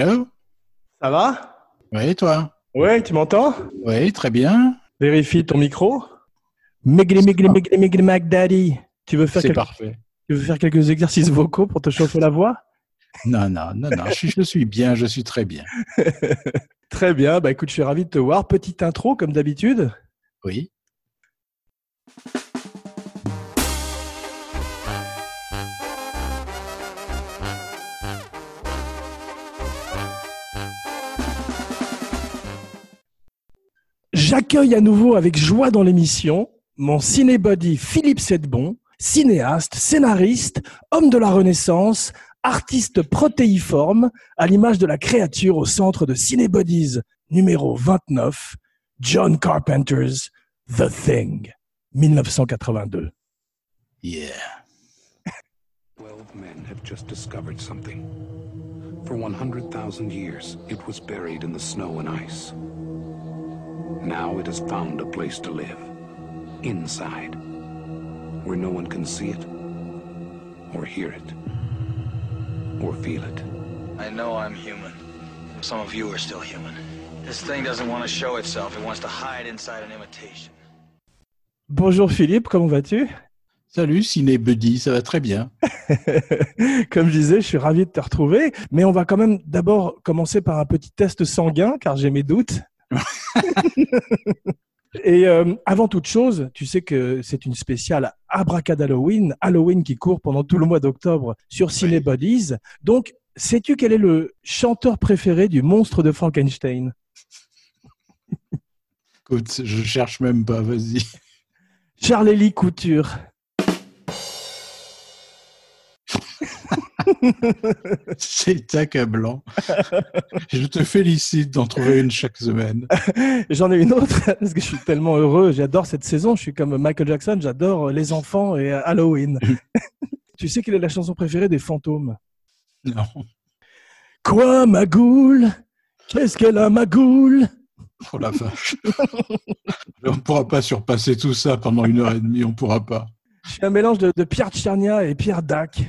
Hello? Ça va? Oui, toi? Ouais, tu m'entends? Oui, très bien. Vérifie ton micro. Migli, migli, migli, migli, Mac Daddy. Tu veux faire C'est quelques- parfait. tu veux faire quelques exercices vocaux pour te chauffer la voix? Non, non, non, non, je, suis- je suis bien, je suis très bien. Très bien. Bah écoute, je suis ravi de te voir. Petite intro comme d'habitude. Oui. J'accueille à nouveau avec joie dans l'émission mon cinébody Philippe Sedbon, cinéaste, scénariste, homme de la Renaissance, artiste protéiforme, à l'image de la créature au centre de Cinébodies numéro 29, John Carpenter's The Thing, 1982. Yeah. Twelve men have just discovered something. For 100,000 years, it was buried in the snow and ice. Now it has found a place to live. Inside. Where no one can see it, or hear it, or feel it. I know I'm human. Some of you are still human. This thing doesn't want to show itself. It wants to hide inside an imitation. Bonjour Philippe, comment vas-tu? Salut, Ciné Buddy, ça va très bien. Comme je disais, je suis ravi de te retrouver, mais on va quand même d'abord commencer par un petit test sanguin, car j'ai mes doutes. Et euh, avant toute chose, tu sais que c'est une spéciale Abracad Halloween, Halloween qui court pendant tout le mois d'octobre sur Cinebodies. Donc, sais-tu quel est le chanteur préféré du monstre de Frankenstein? Écoute, je cherche même pas, vas-y. Charlélie Couture. C'est accablant. Je te félicite d'en trouver une chaque semaine. J'en ai une autre parce que je suis tellement heureux. J'adore cette saison. Je suis comme Michael Jackson. J'adore les enfants et Halloween. tu sais quelle est la chanson préférée des fantômes? Non. Quoi, ma goule? Qu'est-ce qu'elle a, ma goule? Oh la vache. on ne pourra pas surpasser tout ça pendant une heure et demie, on pourra pas. Je suis un mélange de, de Pierre Tchernia et Pierre Dac.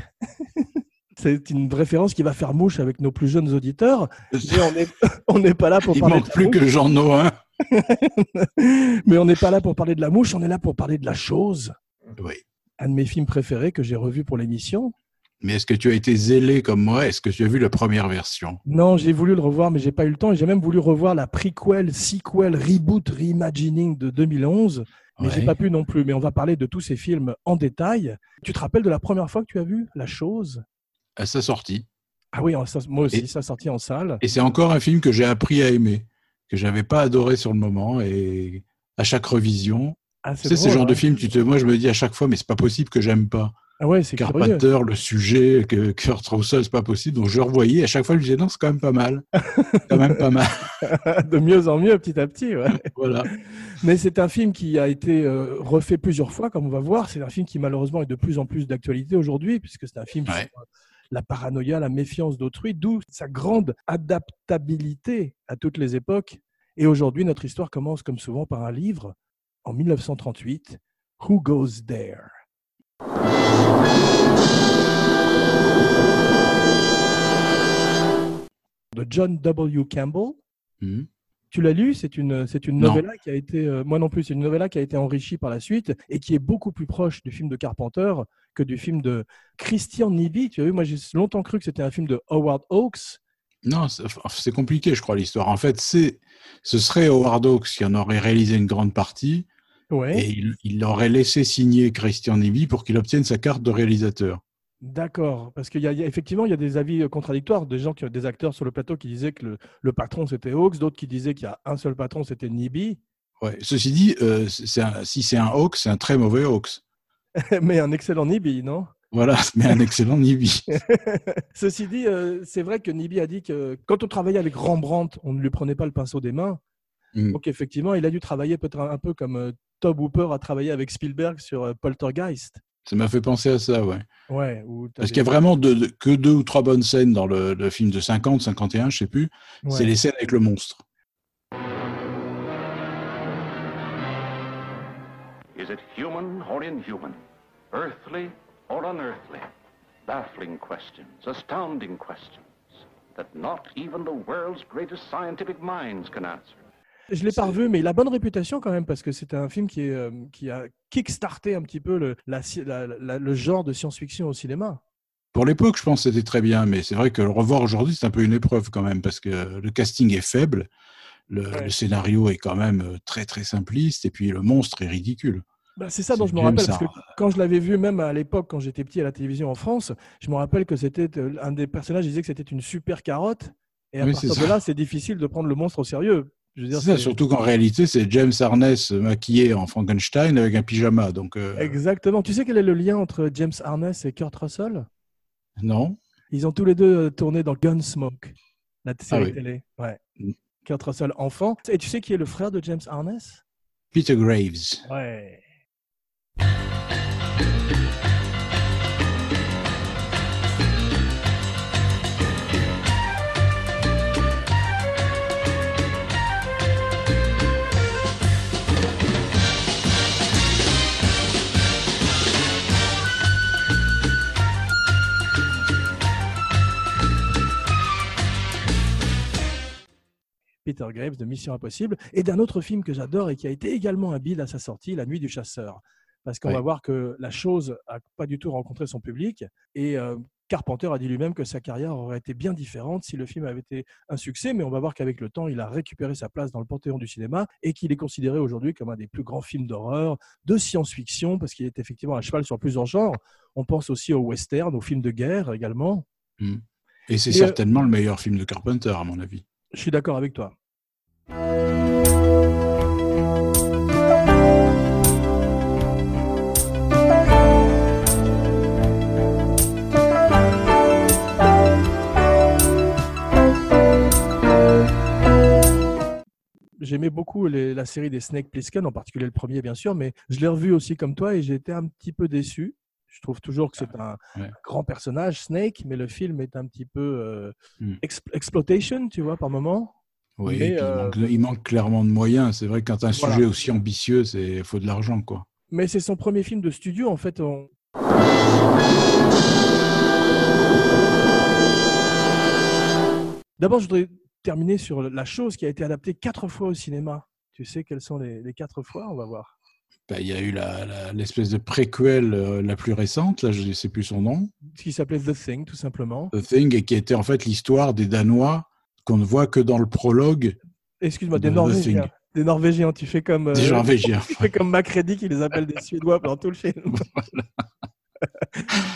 C'est une référence qui va faire mouche avec nos plus jeunes auditeurs. Mais on n'est pas là pour Il parler manque de la plus mouche. que Jean Noin. Mais on n'est pas là pour parler de la mouche. On est là pour parler de la chose. Oui. Un de mes films préférés que j'ai revu pour l'émission. Mais est-ce que tu as été zélé comme moi? Est-ce que tu as vu la première version? Non, j'ai voulu le revoir, mais j'ai pas eu le temps. J'ai même voulu revoir la prequel, sequel, reboot, reimagining de 2011, mais j'ai Ouais. pas pu non plus. Mais on va parler de tous ces films en détail. Tu te rappelles de la première fois que tu as vu La Chose? À sa sortie. Ah oui, moi aussi, Et- ça sorti en salle. Et c'est encore un film que j'ai appris à aimer, que j'avais pas adoré sur le moment. Et à chaque revision, Ah, tu sais, ce genre de hein. film, tu te, moi je me dis à chaque fois, mais c'est pas possible que j'aime pas. Ah ouais, c'est curieux. Carpenter, le sujet, que Kurt Russell, c'est pas possible. Donc je revoyais. À chaque fois, je me disais non, c'est quand même pas mal. quand même pas mal. de mieux en mieux, petit à petit. ouais. Voilà. Mais c'est un film qui a été euh, refait plusieurs fois, comme on va voir. C'est un film qui malheureusement est de plus en plus d'actualité aujourd'hui, puisque c'est un film Ouais. sur la paranoïa, la méfiance d'autrui, d'où sa grande adaptabilité à toutes les époques. Et aujourd'hui, notre histoire commence comme souvent par un livre, en 1938, Who Goes There? De John W. Campbell. Mhm. Tu l'as lu C'est une, c'est une Non. novella qui a été, euh, moi non plus, c'est une novella qui a été enrichie par la suite et qui est beaucoup plus proche du film de Carpenter que du film de Christian Nibi. Tu as vu, moi j'ai longtemps cru que c'était un film de Howard Hawks. Non, c'est compliqué, je crois, l'histoire. En fait, c'est, ce serait Howard Hawks qui en aurait réalisé une grande partie Ouais. et il, il aurait laissé signer Christian Nivi pour qu'il obtienne sa carte de réalisateur. D'accord, parce qu'il y, a- il y a effectivement il y a des avis euh, contradictoires, des gens qui des acteurs sur le plateau qui disaient que le, le patron c'était Hawks, d'autres qui disaient qu'il y a un seul patron c'était Nibi, Ouais. Ceci dit, euh, un- si c'est un Hawks, c'est un très mauvais Hawks. mais un excellent Nibi, non? Voilà, mais un excellent Nivi. Ceci dit, euh, c'est vrai que Nibi a dit que quand on travaillait avec Rembrandt, on ne lui prenait pas le pinceau des mains. Mm. Donc effectivement, il a dû travailler peut-être un, un peu comme euh, Tobe Hooper a travaillé avec Spielberg sur Poltergeist. Ça m'a fait penser à ça, ouais. Ouais, Parce des- qu'il y a vraiment de- de- que deux ou trois bonnes scènes dans le, le film de 50, 51, je sais plus. ouais. C'est les scènes avec le monstre. Is it human or inhuman? Earthly or unearthly? Baffling questions, astounding questions. that not even the world's greatest scientific minds can answer. Je l'ai pas revu, mais il a bonne réputation quand même parce que c'était un film qui, est, euh, qui a kickstarté un petit peu le, la sci- la- la- le genre de science-fiction au cinéma. Pour l'époque, je pense que c'était très bien, mais c'est vrai que le revoir aujourd'hui, c'est un peu une épreuve quand même, parce que le casting est faible, le, Ouais. le scénario est quand même euh, très très simpliste, et puis le monstre est ridicule. Bah, c'est ça dont je me rappelle, parce que quand je l'avais vu, même à l'époque, quand j'étais petit à la télévision en France, je me rappelle que c'était euh, un des personnages disait que c'était une super carotte. Et à Oui, partir de là, c'est difficile de prendre le monstre au sérieux. Je veux dire, C'est ça, surtout qu'en réalité, c'est James Harness maquillé en Frankenstein avec un pyjama, donc euh, Exactement. Tu sais quel est le lien entre James Harness et Kurt Russell? Non. Ils ont tous les deux euh, tourné dans Gunsmoke, la série Ah oui. télé. Ouais. Mm. Kurt Russell, enfant. Et tu sais qui est le frère de James Harness? Peter Graves. Ouais. Peter Graves de Mission Impossible et d'un autre film que j'adore et qui a été également un bide à sa sortie, La Nuit du Chasseur. Parce qu'on Oui. va voir que la chose a pas du tout rencontré son public et euh, Carpenter a dit lui-même que sa carrière aurait été bien différente si le film avait été un succès, mais on va voir qu'avec le temps, il a récupéré sa place dans le panthéon du cinéma et qu'il est considéré aujourd'hui comme un des plus grands films d'horreur, de science-fiction, parce qu'il est effectivement à cheval sur plusieurs genres. On pense aussi au western, aux films de guerre également. Et c'est euh, certainement le meilleur film de Carpenter, à mon avis. Je suis d'accord avec toi. J'aimais beaucoup la série des Snake Plissken, en particulier le premier bien sûr, mais je l'ai revu aussi comme toi et j'ai été un petit peu déçu. Je trouve toujours que c'est un Ouais. grand personnage, Snake, mais le film est un petit peu euh, Hmm. expl- exploitation, tu vois, par moment. Oui, Mais, il, euh, manque, il manque clairement de moyens. C'est vrai que quand un Voilà. sujet aussi ambitieux, il faut de l'argent, quoi. Mais c'est son premier film de studio, en fait. on- D'abord, je voudrais terminer sur la chose qui a été adaptée quatre fois au cinéma. Tu sais quelles sont les, les quatre fois? On va voir. Bah, Il y a eu l'espèce de préquel euh, la plus récente, là je ne sais plus son nom, qui s'appelait The Thing, tout simplement. The Thing, et qui était en fait l'histoire des Danois qu'on ne voit que dans le prologue Excuse-moi, des de Norvégiens. Des Norvégiens, tu fais comme, euh, des Norvégiens. tu fais comme Macready qui les appelle des Suédois pendant tout le film.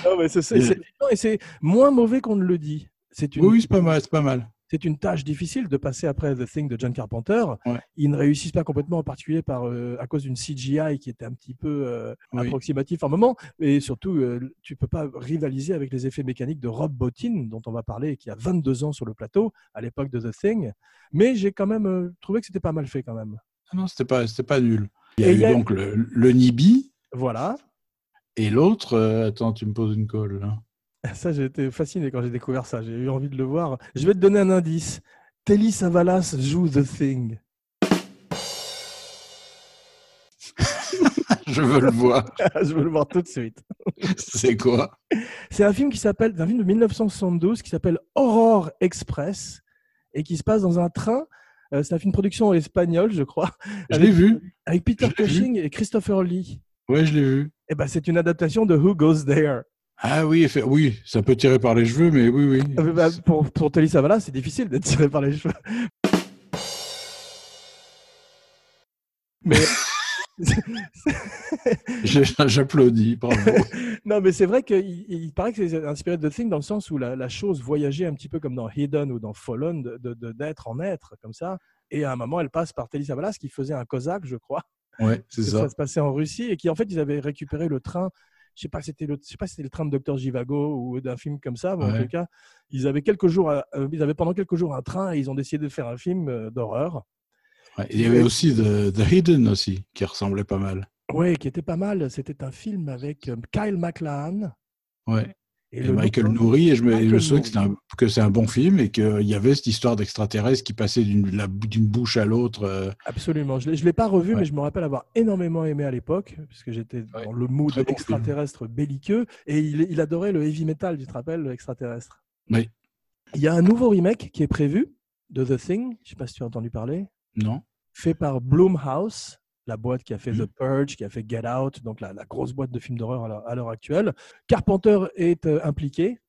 non, mais c'est, c'est- c'est- non, et c'est moins mauvais qu'on ne le dit. C'est une, Oui, c'est pas mal, c'est pas mal. C'est une tâche difficile de passer après The Thing de John Carpenter. Ouais. Ils ne réussissent pas complètement, en particulier par, euh, à cause d'une CGI qui était un petit peu euh, Oui. approximatif à un moment. Et surtout, euh, tu peux pas rivaliser avec les effets mécaniques de Rob Bottin, dont on va parler, et qui a 22 ans sur le plateau à l'époque de The Thing. Mais j'ai quand même trouvé que c'était pas mal fait quand même. Ah non, c'était pas, c'était pas nul. Il y a Et eu il y a- donc le, le Nibi Voilà. et l'autre. attends, tu me poses une colle. là. Ça, j'ai été fasciné quand j'ai découvert ça. J'ai eu envie de le voir. Je vais te donner un indice. Telly Savalas joue The Thing. Je veux le voir. Je veux le voir tout de suite. C'est quoi? C'est un film qui s'appelle, un film de 1972 qui s'appelle Aurore Express et qui se passe dans un train. Euh, c'est un film de production espagnole, je crois, Je l'ai vu. avec Peter vu. Cushing et Christopher Lee. Ouais, je l'ai vu. Et ben, c'est une adaptation de Who Goes There. Ah oui, oui, ça peut tirer par les cheveux, mais oui, oui. Euh, bah, pour, pour Telly Savalas, c'est difficile d'être tiré par les cheveux. Mais J'applaudis, non, mais c'est vrai qu'il il paraît que c'est inspiré de The Thing dans le sens où la, la chose voyageait un petit peu comme dans Hidden ou dans Fallen, de- de- de- d'être en être, comme ça. Et à un moment, elle passe par Telly Savalas qui faisait un cosaque, je crois. Ouais, c'est ça. ça se passait en Russie et qui en fait ils avaient récupéré le train je sais pas si c'était le je sais pas si c'était le train de Docteur Jivago ou d'un film comme ça mais en tout cas ils avaient quelques jours à- euh, ils avaient pendant quelques jours un train et ils ont décidé de faire un film euh, d'horreur Ouais, Il y avait aussi The, The Hidden aussi, qui ressemblait pas mal. ouais qui était pas mal c'était un film avec euh, Kyle MacLachlan Ouais. Et, Et, le Michael Nouri, et je me, je souviens que c'est un, bon film et qu'il y avait cette histoire d'extraterrestre qui passait d'une bouche à l'autre. euh, absolument je je l'ai pas revu Ouais. mais je me rappelle avoir énormément aimé à l'époque puisque j'étais Ouais, dans le mood très bon film. extraterrestre belliqueux et il, il adorait le heavy metal tu te rappelles le extraterrestre? Oui. Il y a un nouveau remake qui est prévu de The Thing. Je sais pas si tu as entendu parler. Non Fait par Blumhouse, la boîte qui a fait Mhm. The Purge, qui a fait Get Out, donc la, la grosse boîte de films d'horreur à l'heure- actuelle. Carpenter est euh, impliqué,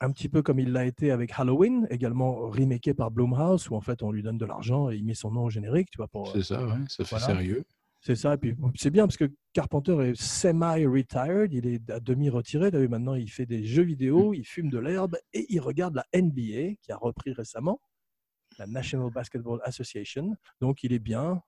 un petit peu comme il l'a été avec Halloween, également remaké par Blumhouse, où en fait on lui donne de l'argent et il met son nom au générique, tu vois, C'est ça, ouais, ça fait Voilà. sérieux. C'est ça, et puis c'est bien parce que Carpenter est semi-retired, il est à demi retiré. T'as vu, maintenant il fait des jeux vidéo, il fume de l'herbe et il regarde la NBA qui a repris récemment, la National Basketball Association. Donc il est bien.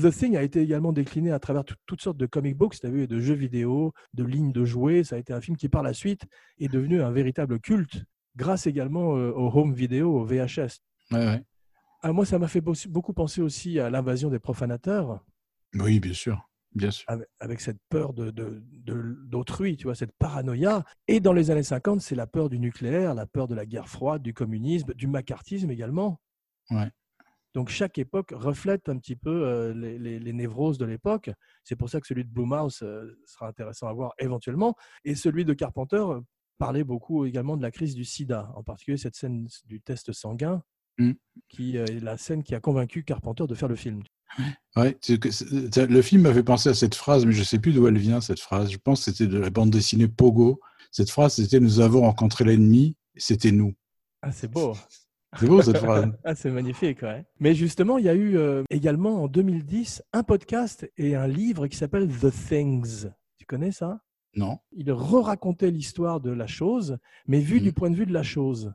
The Thing a été également décliné à travers tout- toutes sortes de comic books, vu, et de jeux vidéo, de lignes de jouets. Ça a été un film qui par la suite est devenu un véritable culte, grâce également euh, au home vidéo, au VHS. Ouais, ouais. Ah, moi, ça m'a fait beau- beaucoup penser aussi à l'invasion des profanateurs. Oui, bien sûr. Bien sûr. avec, avec cette peur de, de- de- d'autrui, tu vois, cette paranoïa. Et dans les années 50, c'est la peur du nucléaire, la peur de la guerre froide, du communisme, du macartisme également. Ouais. Donc chaque époque reflète un petit peu euh, les, les- les névroses de l'époque. C'est pour ça que celui de Blumhouse euh, sera intéressant à voir éventuellement. Et celui de Carpenter euh, parlait beaucoup également de la crise du sida, en particulier cette scène du test sanguin, Mm. qui euh, est la scène qui a convaincu Carpenter de faire le film. Ouais, le film m'avait pensé à cette phrase, mais je sais plus d'où elle vient, cette phrase. Je pense que c'était de la bande dessinée Pogo. Cette phrase, c'était Nous avons rencontré l'ennemi, c'était nous. Ah, c'est beau. C'est beau cette phrase. Ah, c'est magnifique, ouais. Mais justement, il y a eu euh, également en 2010 un podcast et un livre qui s'appelle The Things. Tu connais ça? Non Il re-racontait l'histoire de la chose, mais vu Mhm. du point de vue de la chose,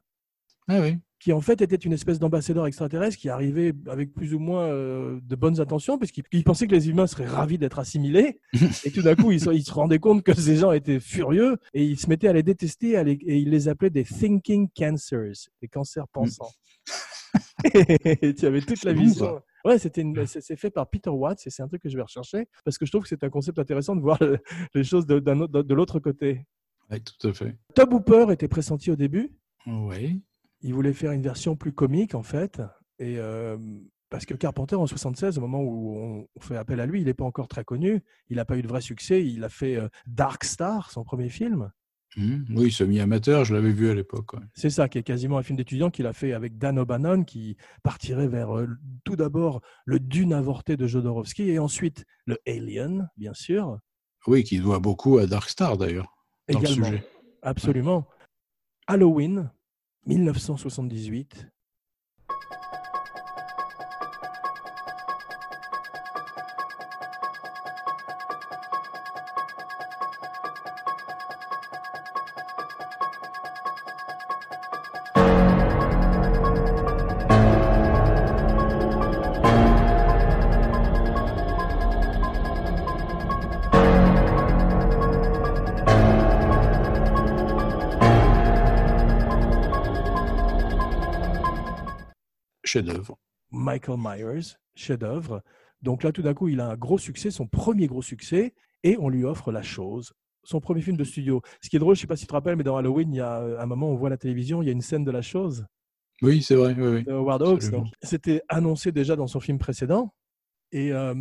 Ah oui. Qui en fait était une espèce d'ambassadeur extraterrestre qui arrivait avec plus ou moins euh, de bonnes intentions, puisqu'il il pensait que les humains seraient ravis d'être assimilés. et tout d'un coup, il se, il se rendait compte que ces gens étaient furieux et il se mettait à les détester à les- et il les appelait des thinking cancers, des cancers pensants. et tu avais toute la vision. Ouais, c'était c'est fait par Peter Watts et c'est un truc que je vais rechercher parce que je trouve que c'est un concept intéressant de voir le- les choses de, l'autre côté. Ouais, tout à fait. Tob Hooper était pressenti au début. Oui. Il voulait faire une version plus comique en fait. Et euh, parce que Carpenter en 76, au moment où on fait appel à lui, il n'est pas encore très connu. Il n'a pas eu de vrai succès. Il a fait euh, Dark Star, son premier film. Mhm. Oui, semi-amateur, je l'avais vu à l'époque. ouais. C'est ça, qui est quasiment un film d'étudiant qu'il a fait avec Dan O'Bannon, qui partirait vers euh, tout d'abord le Dune avorté de Jodorowsky et ensuite le Alien, bien sûr. Oui, qui doit beaucoup à Dark Star d'ailleurs, dans le également. sujet. Absolument. Halloween, 1978. Chef-d'œuvre. Michael Myers, chef-d'œuvre. Donc là, tout d'un coup, il a un gros succès, son premier gros succès, et on lui offre La Chose, son premier film de studio. Ce qui est drôle, je ne sais pas si tu te rappelles, mais dans Halloween, il y a un moment où on voit la télévision, il y a une scène de La Chose Oui, c'est vrai. Oui, oui. C'était annoncé déjà dans son film précédent. Et euh,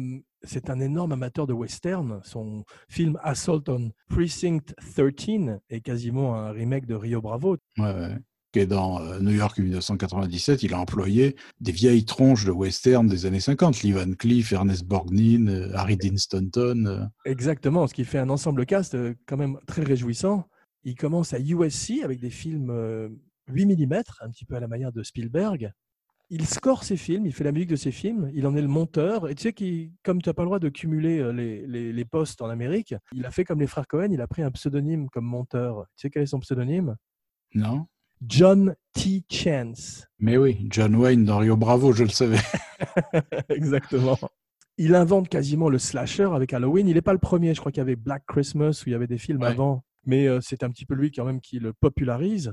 c'est un énorme amateur de western. Son film Assault on Precinct 13 est quasiment un remake de Rio Bravo. Ouais, ouais. Qui est dans euh, New York 1997, il a employé des vieilles tronches de western des années 50. Lee Van Cleef, Ernest Borgnine, euh, Harry Dean Stanton. euh. Exactement, ce qui fait un ensemble cast quand même très réjouissant. Il commence à USC avec des films euh, 8 mm, un petit peu à la manière de Spielberg. Il score ses films, il fait la musique de ses films, il en est le monteur. Et tu sais, qu'il- comme tu n'as pas le droit de cumuler les, les- les postes en Amérique, il a fait comme les frères Cohen, il a pris un pseudonyme comme monteur. Tu sais quel est son pseudonyme? Non John T. Chance. Mais oui, John Wayne dans Rio Bravo, je le savais. Exactement. Il invente quasiment le slasher avec Halloween. Il n'est pas le premier. Je crois qu'il y avait Black Christmas où il y avait des films Ouais. avant. Mais euh, c'est un petit peu lui quand même qui le popularise.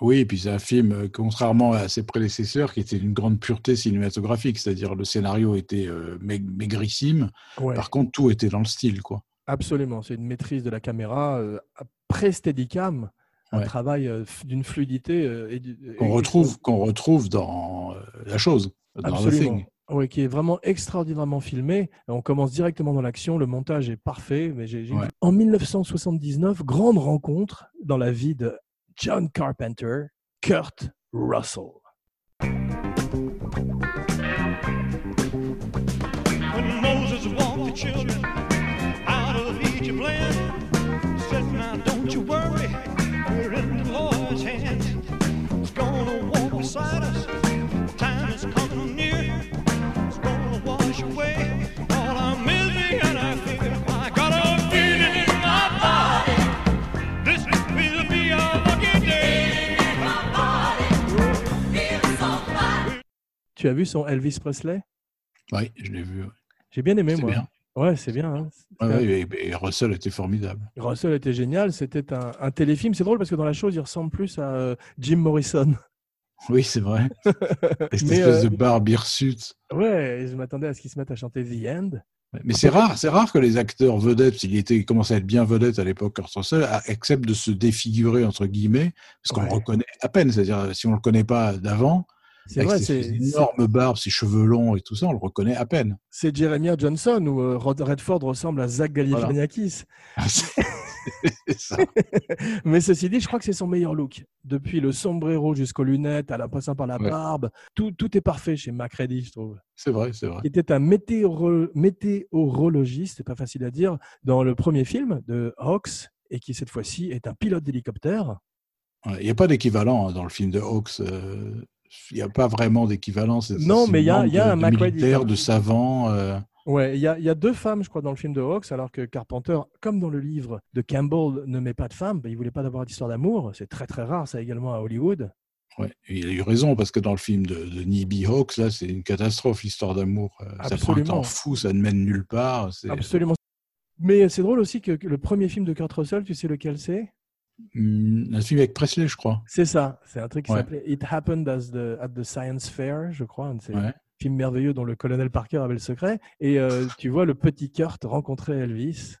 Oui, et puis c'est un film, euh, contrairement à ses prédécesseurs, qui était d'une grande pureté cinématographique, c'est-à-dire le scénario était euh, maig- maigrissime. Ouais, Par contre, tout était dans le style, quoi. absolument. C'est une maîtrise de la caméra euh, après Steadicam, un Ouais. travail euh, d'une fluidité euh, et du- Qu'on et- retrouve, qu'on retrouve dans euh, la chose, dans The Absolument. Thing. Oui, qui est vraiment extraordinairement filmé. On commence directement dans l'action. Le montage est parfait. Mais j'ai- j'ai- Ouais. En 1979, grande rencontre dans la vie de John Carpenter, Kurt Russell. When Moses walked the children out of Egypt land, said, Now don't you worry, beside us. Time is coming near. He's gonna wash away all our misery and our fear. I got a feeling in my body. This will be our lucky day. Tu as vu son Elvis Presley? Oui, je l'ai vu. J'ai bien aimé, moi. bien. Ouais, c'est bien. hein. Ouais, C'est- ouais, et, et Russell était formidable. Russell était génial. C'était un, un téléfilm. C'est drôle parce que dans la chose, il ressemble plus à euh, Jim Morrison. Oui, c'est vrai. Cette espèce euh, de barbe hirsute. Ouais, et je m'attendais à ce qu'il se mette à chanter The End. Mais c'est rare, c'est rare que les acteurs vedettes, s'il était, il commençait à être bien vedette à l'époque, Kurt Russell, acceptent de se défigurer entre guillemets, parce qu'on Ouais. le reconnaît à peine. C'est-à-dire, si on le connaît pas d'avant, C'est vrai, c'est ses énormes barbes, ses cheveux longs et tout ça, on le reconnaît à peine. c'est Jeremiah Johnson où euh, Rod Redford ressemble à Zach Galifianakis. c'est ça. Mais ceci dit, je crois que c'est son meilleur look. Depuis le sombrero jusqu'aux lunettes, à la passant par la Ouais. barbe, tout, tout est parfait chez Macready, je trouve. C'est vrai, c'est vrai. Qui était un météoro- météorologiste, c'est pas facile à dire, dans le premier film de Hawks, et qui cette fois-ci est un pilote d'hélicoptère. Ouais, Il n'y a pas d'équivalent hein, dans le film de Hawks. euh, Il n'y a pas vraiment d'équivalent. c'est- Non, mais il y a- y a de- un de de même. savants. euh, Ouais, il y a, il y a deux femmes, je crois, dans le film de Hawks, alors que Carpenter, comme dans le livre de Campbell, ne met pas de femmes. ben, il voulait pas d'avoir d'histoire d'amour. C'est très très rare, ça également à Hollywood. Ouais, il a eu raison parce que dans le film de, de Nibi Hawks, là, c'est une catastrophe l'histoire d'amour. Euh, Ça prend un temps fou, ça ne mène nulle part. Absolument. Mais c'est drôle aussi que que le premier film de Kurt Russell, tu sais lequel c'est? Hum, un film avec Presley, je crois. C'est ça. C'est un truc qui Ouais. s'appelait It Happened as the, at the Science Fair, je crois. Un de ces Ouais. films merveilleux dont le colonel Parker avait le secret. Et euh, tu vois le petit Kurt rencontrer Elvis.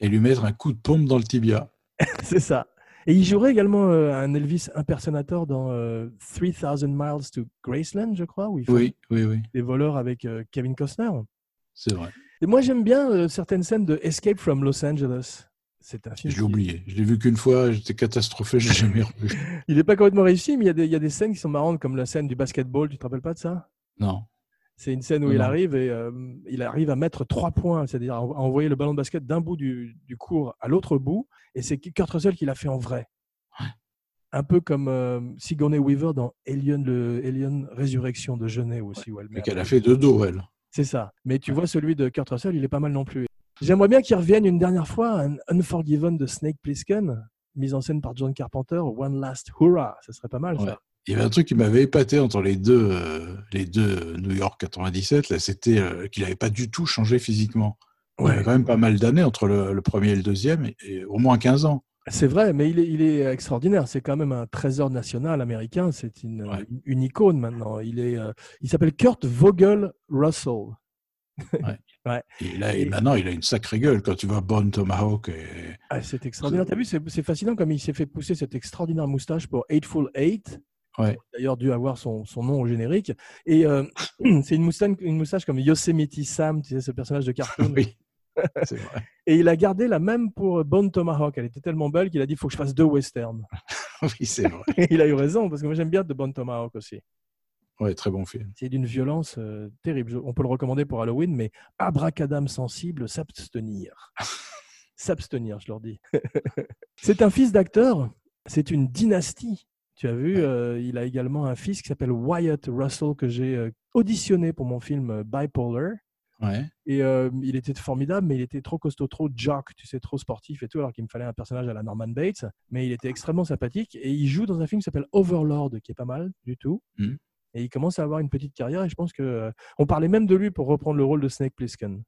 Et lui mettre un coup de pompe dans le tibia. C'est ça. Et il jouerait également euh, un Elvis impersonator dans euh, 3000 Miles to Graceland, je crois, où il fait Oui, oui, oui, des voleurs avec euh, Kevin Costner. c'est vrai. Et moi, j'aime bien certaines scènes de Escape from Los Angeles. C'est un film. Je l'ai oublié. Je l'ai vu qu'une fois, j'étais catastrophé, je l'ai jamais revu. Il n'est pas complètement réussi, mais il y, a des, il y a des scènes qui sont marrantes, comme la scène du basketball. Tu te rappelles pas de ça? Non. C'est une scène où Non, il arrive et euh, il arrive à mettre trois points, c'est-à-dire à envoyer le ballon de basket d'un bout du, du court à l'autre bout. Et c'est Kurt Russell qui l'a fait en vrai. Un peu comme euh, Sigourney Weaver dans Alien, le Alien Résurrection de Genet aussi. où elle met Mais un qu'elle a fait de dos, elle. C'est ça. Mais tu vois, celui de Kurt Russell, il est pas mal non plus. J'aimerais bien qu'il revienne une dernière fois, un Unforgiven de Snake Plissken, mise en scène par John Carpenter, One Last Hurrah. Ça serait pas mal, ça. Ouais. Il y avait un truc qui m'avait épaté entre les deux, euh, les deux New York 97, là, c'était euh, qu'il n'avait pas du tout changé physiquement. Il y Ouais. avait quand même pas mal d'années entre le, le premier et le deuxième, et, et au moins 15 ans. C'est vrai, mais il est, il est extraordinaire. C'est quand même un trésor national américain. C'est une, Ouais. une, une icône maintenant. Il est, euh, il s'appelle Kurt Vogel Russell. Et là, et Et- maintenant, il a une sacrée gueule quand tu vois Bon Tomahawk. Et... Ah, c'est extraordinaire. T'as vu, c'est fascinant comme il s'est fait pousser cette extraordinaire moustache pour Eightful Eight. Ouais. D'ailleurs, dû avoir son, son nom au générique. Et euh, c'est une moustache, une moustache comme Yosemite Sam, tu sais, ce personnage de cartoon. oui, vrai. Et il a gardé la même pour Bone Tomahawk. Elle était tellement belle qu'il a dit il faut que je fasse deux westerns. oui, c'est vrai. Et il a eu raison, parce que moi j'aime bien The Bone Tomahawk aussi. Ouais, très bon film. C'est d'une violence euh, terrible. On peut le recommander pour Halloween, mais abracadam sensible, s'abstenir. s'abstenir, je leur dis. c'est un fils d'acteur, c'est une dynastie. Tu as vu, Ouais. euh, il a également un fils qui s'appelle Wyatt Russell, que j'ai euh, auditionné pour mon film Bipolar. Ouais. Et euh, il était formidable, mais il était trop costaud, trop jock, tu sais, trop sportif et tout, alors qu'il me fallait un personnage à la Norman Bates. Mais il était extrêmement sympathique. Et il joue dans un film qui s'appelle Overlord, qui est pas mal du tout. Mhm. Et il commence à avoir une petite carrière. Et je pense que euh, on parlait même de lui pour reprendre le rôle de Snake Plissken.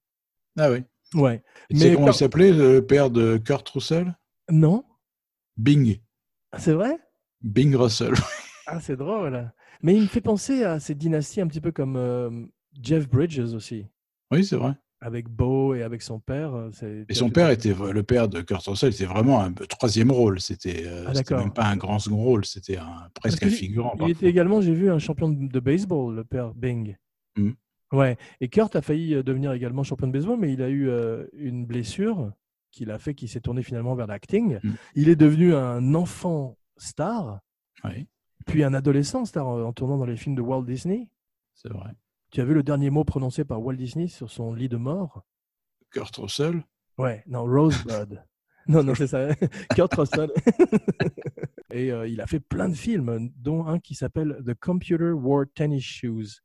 Ah oui. Ouais. Et tu sais Mais comment il s'appelait, le père de Kurt Russell? Non Bing. C'est vrai? Bing Russell. Ah, c'est drôle. Mais il me fait penser à ces dynasties un petit peu comme euh, Jeff Bridges aussi, Oui, c'est vrai. Avec Beau et avec son père. euh, Et son père était le père de Kurt Russell, c'était vraiment un troisième rôle. C'était euh, Ah, même pas un grand second rôle, c'était presque que un figurant. Il était également, j'ai vu, un champion de baseball, le père Bing. Mhm. Ouais. Et Kurt a failli euh, devenir également champion de baseball, mais il a eu euh, une blessure qui l'a fait qu'il s'est tourné finalement vers l'acting. Mhm. Il est devenu un enfant star, Oui, puis un adolescent star en en tournant dans les films de Walt Disney. c'est vrai. Tu as vu le dernier mot prononcé par Walt Disney sur son lit de mort? Kurt Russell, Ouais, non, Rosebud. non, non, c'est ça. Kurt Russell. Et euh, il a fait plein de films, dont un qui s'appelle The Computer Wore Tennis Shoes.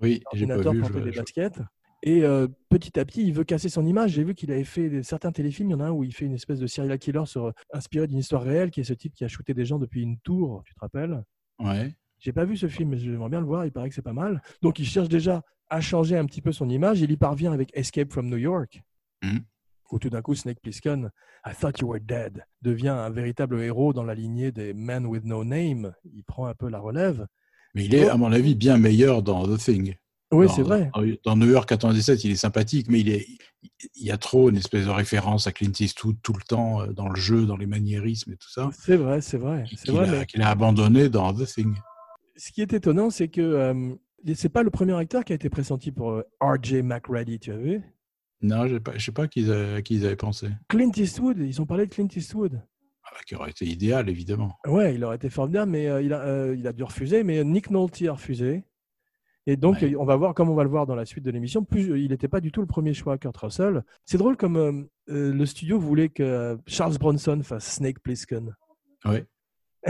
oui, j'ai pas vu. je- des baskets. Et euh, petit à petit, il veut casser son image. J'ai vu qu'il avait fait des- certains téléfilms. Il y en a un où il fait une espèce de serial killer sur, euh, inspiré d'une histoire réelle, qui est ce type qui a shooté des gens depuis une tour, tu te rappelles? Ouais. J'ai pas vu ce film, mais j'aimerais bien le voir. Il paraît que c'est pas mal. Donc, il cherche déjà à changer un petit peu son image. Il y parvient avec Escape from New York, Mhm. où tout d'un coup, Snake Plissken, I thought you were dead, devient un véritable héros dans la lignée des Men with No Name. Il prend un peu la relève. Mais il est, à mon avis, bien meilleur dans The Thing. Oui, c'est vrai. Dans, New York 97, il est sympathique, mais il, est, il y a trop une espèce de référence à Clint Eastwood tout le temps euh, dans le jeu, dans les maniérismes et tout ça, C'est vrai, c'est vrai. C'est qu'il vrai, a, mais qu'il a abandonné dans The Thing. Ce qui est étonnant, c'est que euh, c'est pas le premier acteur qui a été pressenti pour euh, R.J. McReady, tu as vu? Non, je ne sais pas qui ils avaient- à qui ils avaient pensé. Clint Eastwood, ils ont parlé de Clint Eastwood. Ah bah, qui aurait été idéal, évidemment. Ouais, il aurait été formidable, mais euh, il, a, euh, il a dû refuser. Mais Nick Nolte a refusé. Et donc, Ouais. on va voir, comme on va le voir dans la suite de l'émission, plus il n'était pas du tout le premier choix, Kurt Russell. C'est drôle comme le studio voulait que Charles Bronson fasse Snake Plissken.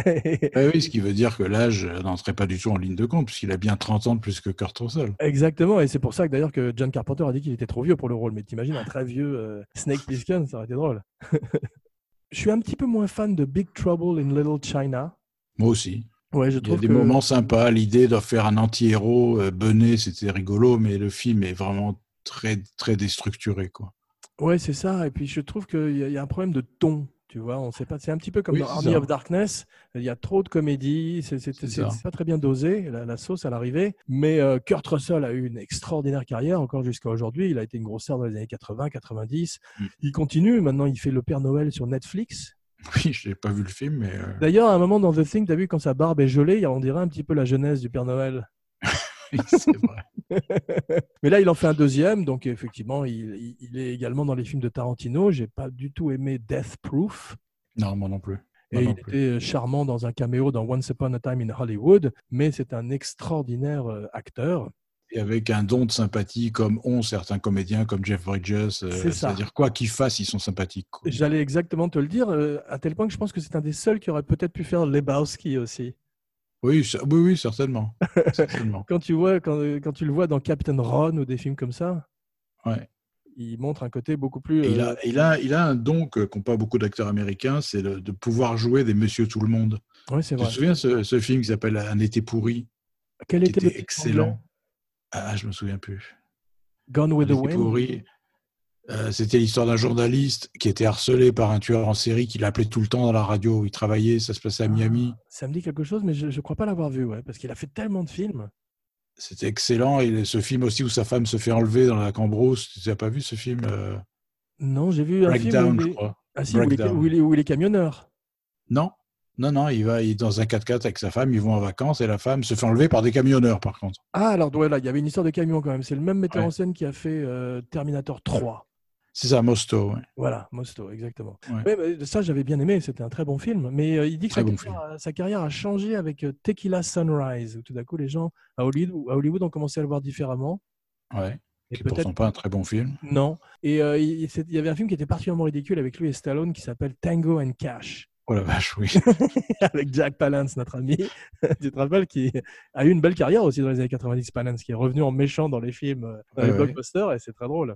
Oui. oui, ce qui veut dire que l'âge n'entrait pas du tout en ligne de compte, puisqu'il a bien 30 ans de plus que Kurt Russell. Exactement, et c'est pour ça que d'ailleurs que John Carpenter a dit qu'il était trop vieux pour le rôle. Mais t'imagines un très vieux euh, Snake Plissken, ça aurait été drôle. Je suis un petit peu moins fan de Big Trouble in Little China. Moi aussi. Ouais, je Il y a trouve des que moments sympas. L'idée de faire un anti-héros euh, bené, c'était rigolo, mais le film est vraiment très, très déstructuré. Quoi. Ouais, c'est ça. Et puis je trouve qu'il y a un problème de ton. Tu vois, on sait pas. C'est un petit peu comme Oui, dans Army ça. of Darkness. Il y a trop de comédie. C'est pas très bien dosé la, la sauce à l'arrivée. Mais euh, Kurt Russell a eu une extraordinaire carrière encore jusqu'à aujourd'hui. Il a été une grosse star dans les années 80, 90. Mm. Il continue. Maintenant, il fait le Père Noël sur Netflix. Oui, je n'ai pas vu le film, mais euh, D'ailleurs, à un moment dans The Thing, tu as vu quand sa barbe est gelée, on dirait un petit peu la jeunesse du Père Noël. oui, c'est vrai. Mais là, il en fait un deuxième, donc effectivement, il, est également dans les films de Tarantino. J'ai pas du tout aimé Death Proof. Non, moi non plus. Et il plus. était charmant dans un caméo dans Once Upon a Time in Hollywood, mais c'est un extraordinaire euh, acteur. Et avec un don de sympathie comme ont certains comédiens comme Jeff Bridges. euh, C'est ça. C'est-à-dire, quoi qu'ils fassent, ils sont sympathiques. J'allais exactement te le dire, euh, à tel point que je pense que c'est un des seuls qui aurait peut-être pu faire Lebowski aussi. Oui, oui, oui, certainement. certainement. Quand tu, vois, quand, euh, quand tu le vois dans Captain Ron ou des films comme ça, Ouais. il montre un côté beaucoup plus. Il, euh, a, il, a, il a un don qu'ont pas beaucoup d'acteurs américains, c'est de pouvoir jouer des Monsieur Tout le Monde. ouais, c'est Tu te vrai. souviens ce, ce film qui s'appelle Un été pourri, Quel qui était, excellent. Ah, je me souviens plus. Gone with the Un été Wind. pourri. Euh, C'était l'histoire d'un journaliste qui était harcelé par un tueur en série qui l'appelait tout le temps dans la radio. Il travaillait, ça se passait à Miami. Ça me dit quelque chose, mais je ne crois pas l'avoir vu, ouais, parce qu'il a fait tellement de films. C'était excellent. Et ce film aussi où sa femme se fait enlever dans la cambrousse. Tu n'as pas vu ce film euh, Non, j'ai vu un film Breakdown, où je il est... crois. Ah, si, où, il est, Breakdown. où il est- où il est camionneur. Non, non, non. Il va il est dans un 4x4 avec sa femme. Ils vont en vacances et la femme se fait enlever par des camionneurs, par contre. Ah, alors voilà, il y avait une histoire de camion quand même. C'est le même metteur Ouais. en scène qui a fait euh, Terminator 3. C'est ça, Mosto. ouais. Voilà, Mosto, exactement. Ouais. Ouais, mais ça, j'avais bien aimé. C'était un très bon film. Mais euh, il dit que sa, bon carrière, a- sa carrière a changé avec euh, Tequila Sunrise, où tout d'un coup, les gens à Hollywood, à Hollywood ont commencé à le voir différemment. Ouais. Et Qui pourtant pas un très bon film. Non. Et euh, il, y avait un film qui était particulièrement ridicule avec lui et Stallone qui s'appelle Tango and Cash. Oh la vache, oui. avec Jack Palance, notre ami. tu te rappelles qui a eu une belle carrière aussi dans les années 90, Palance, qui est revenu en méchant dans les films, dans les blockbusters, et c'est très drôle.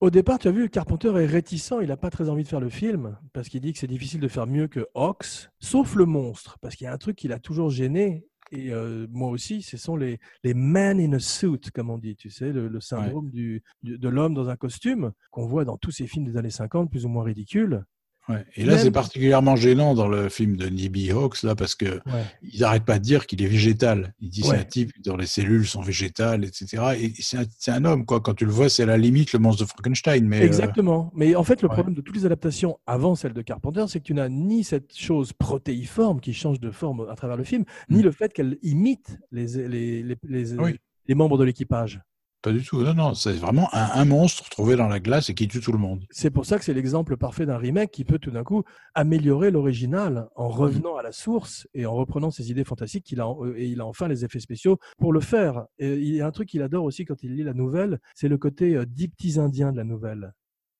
Au départ, tu as vu, Carpenter est réticent, il n'a pas très envie de faire le film, parce qu'il dit que c'est difficile de faire mieux que Ox, sauf le monstre, parce qu'il y a un truc qui l'a toujours gêné, et euh, moi aussi, ce sont les, les men in a suit, comme on dit, tu sais, le, le syndrome du, du- de l'homme dans un costume, qu'on voit dans tous ces films des années 50, plus ou moins ridicules. Ouais. Et là, Même- c'est particulièrement gênant dans le film de Nibby Hawks, là, parce que Ouais. ils n'arrêtent pas de dire qu'il est végétal. Il dit Ouais. c'est un type dont les cellules sont végétales, etc. Et c'est un, homme, quoi. Quand tu le vois, c'est à la limite le monstre de Frankenstein. Mais, euh, Exactement. Mais en fait, le problème de toutes les adaptations avant celle de Carpenter, c'est que tu n'as ni cette chose protéiforme qui change de forme à travers le film, ni Mm. le fait qu'elle imite les, les, les, les- Oui. les membres de l'équipage. Pas du tout. Non, non, c'est vraiment un, un monstre trouvé dans la glace et qui tue tout le monde. C'est pour ça que c'est l'exemple parfait d'un remake qui peut tout d'un coup améliorer l'original en revenant à la source et en reprenant ses idées fantastiques qu'il a, euh, et il a enfin les effets spéciaux pour le faire. Et il y a un truc qu'il adore aussi quand il lit la nouvelle, c'est le côté euh, dix petits indiens de la nouvelle.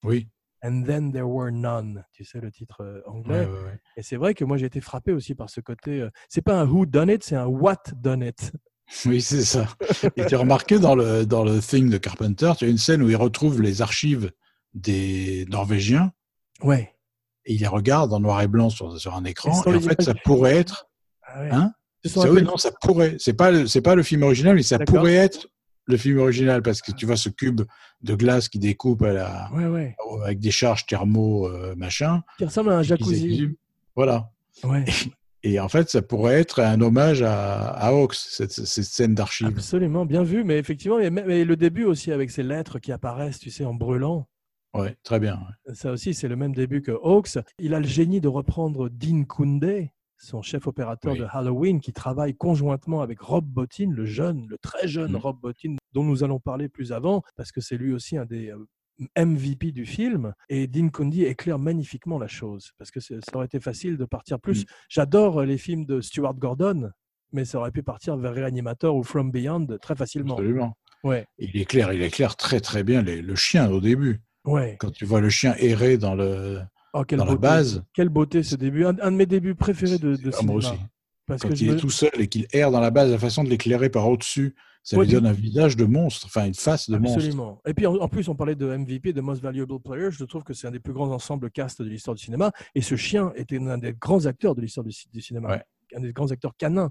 Oui. And then there were none, tu sais le titre euh, anglais. Ouais, ouais, ouais. Et c'est vrai que moi j'ai été frappé aussi par ce côté. c'est pas un who done it, c'est un what done it. Oui, c'est ça. Et tu as remarqué dans le, dans le Thing de Carpenter, tu as une scène où il retrouve les archives des Norvégiens Ouais. et il les regarde en noir et blanc sur, sur un écran. Et en fait, ça pourrait être. Ah ouais. Hein Ça, oui, non, ça pourrait. C'est pas, c'est pas le film original, mais ça pourrait être le film original parce que tu vois ce cube de glace qui découpe à la, Ouais, ouais. avec des charges thermo euh, machin. Qui ressemble à un jacuzzi. Voilà. Ouais. Et en fait, ça pourrait être un hommage à, à Hawks, cette, cette scène d'archives. Absolument, bien vu. Mais effectivement, et même- et le début aussi avec ces lettres qui apparaissent, tu sais, en brûlant. Ouais, très bien. ouais. Ça aussi, c'est le même début que Hawks. Il a le génie de reprendre Dean Koundé, son chef opérateur Oui. de Halloween, qui travaille conjointement avec Rob Bottin, le jeune, le très jeune Mm. Rob Bottin, dont nous allons parler plus avant, parce que c'est lui aussi un des euh, MVP du film. Et Dean Koundé éclaire magnifiquement la chose, parce que ça aurait été facile de partir plus. Mm. J'adore les films de Stuart Gordon, mais ça aurait pu partir vers Reanimator ou From Beyond très facilement. Absolument. Ouais, Il éclaire, il éclaire très très bien les- le chien au début. ouais. Quand tu vois le chien errer dans le Oh, dans la base, Quelle beauté ce début. Un, un de mes débuts préférés de, de Ah, moi cinéma. aussi. Parce quand que il est tout seul et qu'il erre dans la base, la façon de l'éclairer par au-dessus, ça tu- donne un visage de monstre, enfin une face de monstre. Absolument. Et puis en, en plus, on parlait de MVP, de Most Valuable Player. Je trouve que c'est un des plus grands ensembles cast de l'histoire du cinéma. Et ce chien était un des grands acteurs de l'histoire du, ci- du cinéma. Ouais. Un des grands acteurs canins.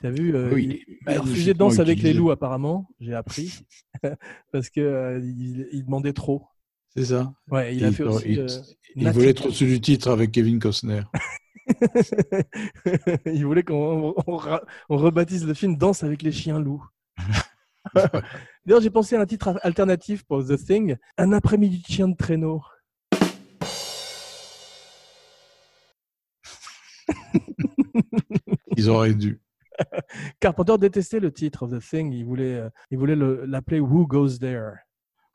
T'as vu Oui, euh, il, il a refusé magnifiquement Danse avec les loups, apparemment. J'ai appris. Parce que euh, il, il demandait trop. C'est ça. Ouais, il a fait aussi. il, euh, voulait être au-dessus du titre avec Kevin Costner. il voulait qu'on on rebaptise le film Danse avec les chiens loups. D'ailleurs, j'ai pensé à un titre alternatif pour The Thing Un après-midi de chien de traîneau. Ils auraient dû. Carpenter détestait le titre of The Thing. Il voulait, euh, il voulait le- l'appeler Who Goes There.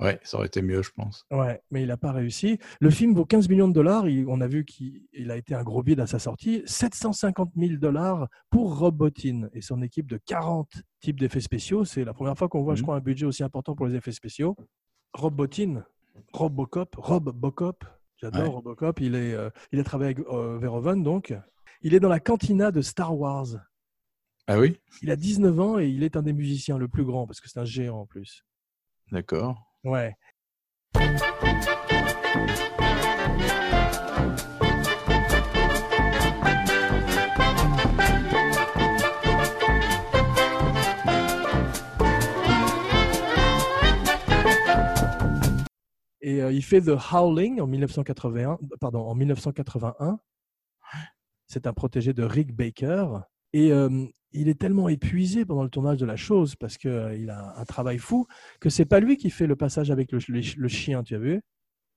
Ouais, ça aurait été mieux, je pense. Ouais, mais il n'a pas réussi. Le film vaut 15 millions de dollars. Il- on a vu qu'il il a été un gros bide à sa sortie. 750 000 dollars pour Rob Bottin et son équipe de 40 types d'effets spéciaux. C'est la première fois qu'on voit, je Mhm. crois, un budget aussi important pour les effets spéciaux. Rob Bottin, Rob Bocop, Rob Bocop. J'adore Ouais. Robocop. Il, est, euh, il a travaillé avec euh, Verhoeven, donc. Il est dans la cantina de Star Wars. Ah oui? Il a 19 ans et il est un des musiciens le plus grand parce que c'est un géant en plus. D'accord. Ouais. Et euh, il fait The Howling en 1981, pardon, en 1981. C'est un protégé de Rick Baker. Et euh, il est tellement épuisé pendant le tournage de la chose parce qu'il a un travail fou que c'est pas lui qui fait le passage avec le, le- le chien, tu as vu?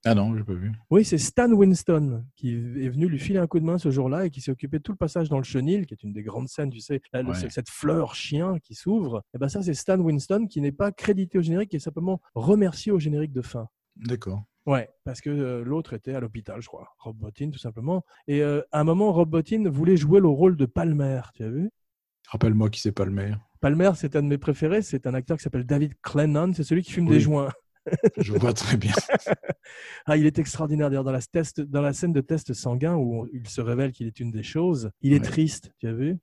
Ah non, j'ai pas vu. Oui, c'est Stan Winston qui est venu lui filer un coup de main ce jour-là et qui s'est occupé de tout le passage dans le chenil, qui est une des grandes scènes, tu sais, là, le- Ouais. cette fleur chien qui s'ouvre. Et ben ça, c'est Stan Winston qui n'est pas crédité au générique, qui est simplement remercié au générique de fin. D'accord. Ouais, parce que euh, l'autre était à l'hôpital, je crois. Rob Bottin, tout simplement. Et euh, à un moment, Rob Bottin voulait jouer le rôle de Palmer, tu as vu? Rappelle-moi qui c'est maire. Palmer, c'est un de mes préférés. C'est un acteur qui s'appelle David Clennon. C'est celui qui fume Oui. des joints. Je vois très bien. Ah, il est extraordinaire. D'ailleurs, dans la, test, dans la scène de test sanguin où on- il se révèle qu'il est une des choses, il est Ouais. triste. Tu as vu?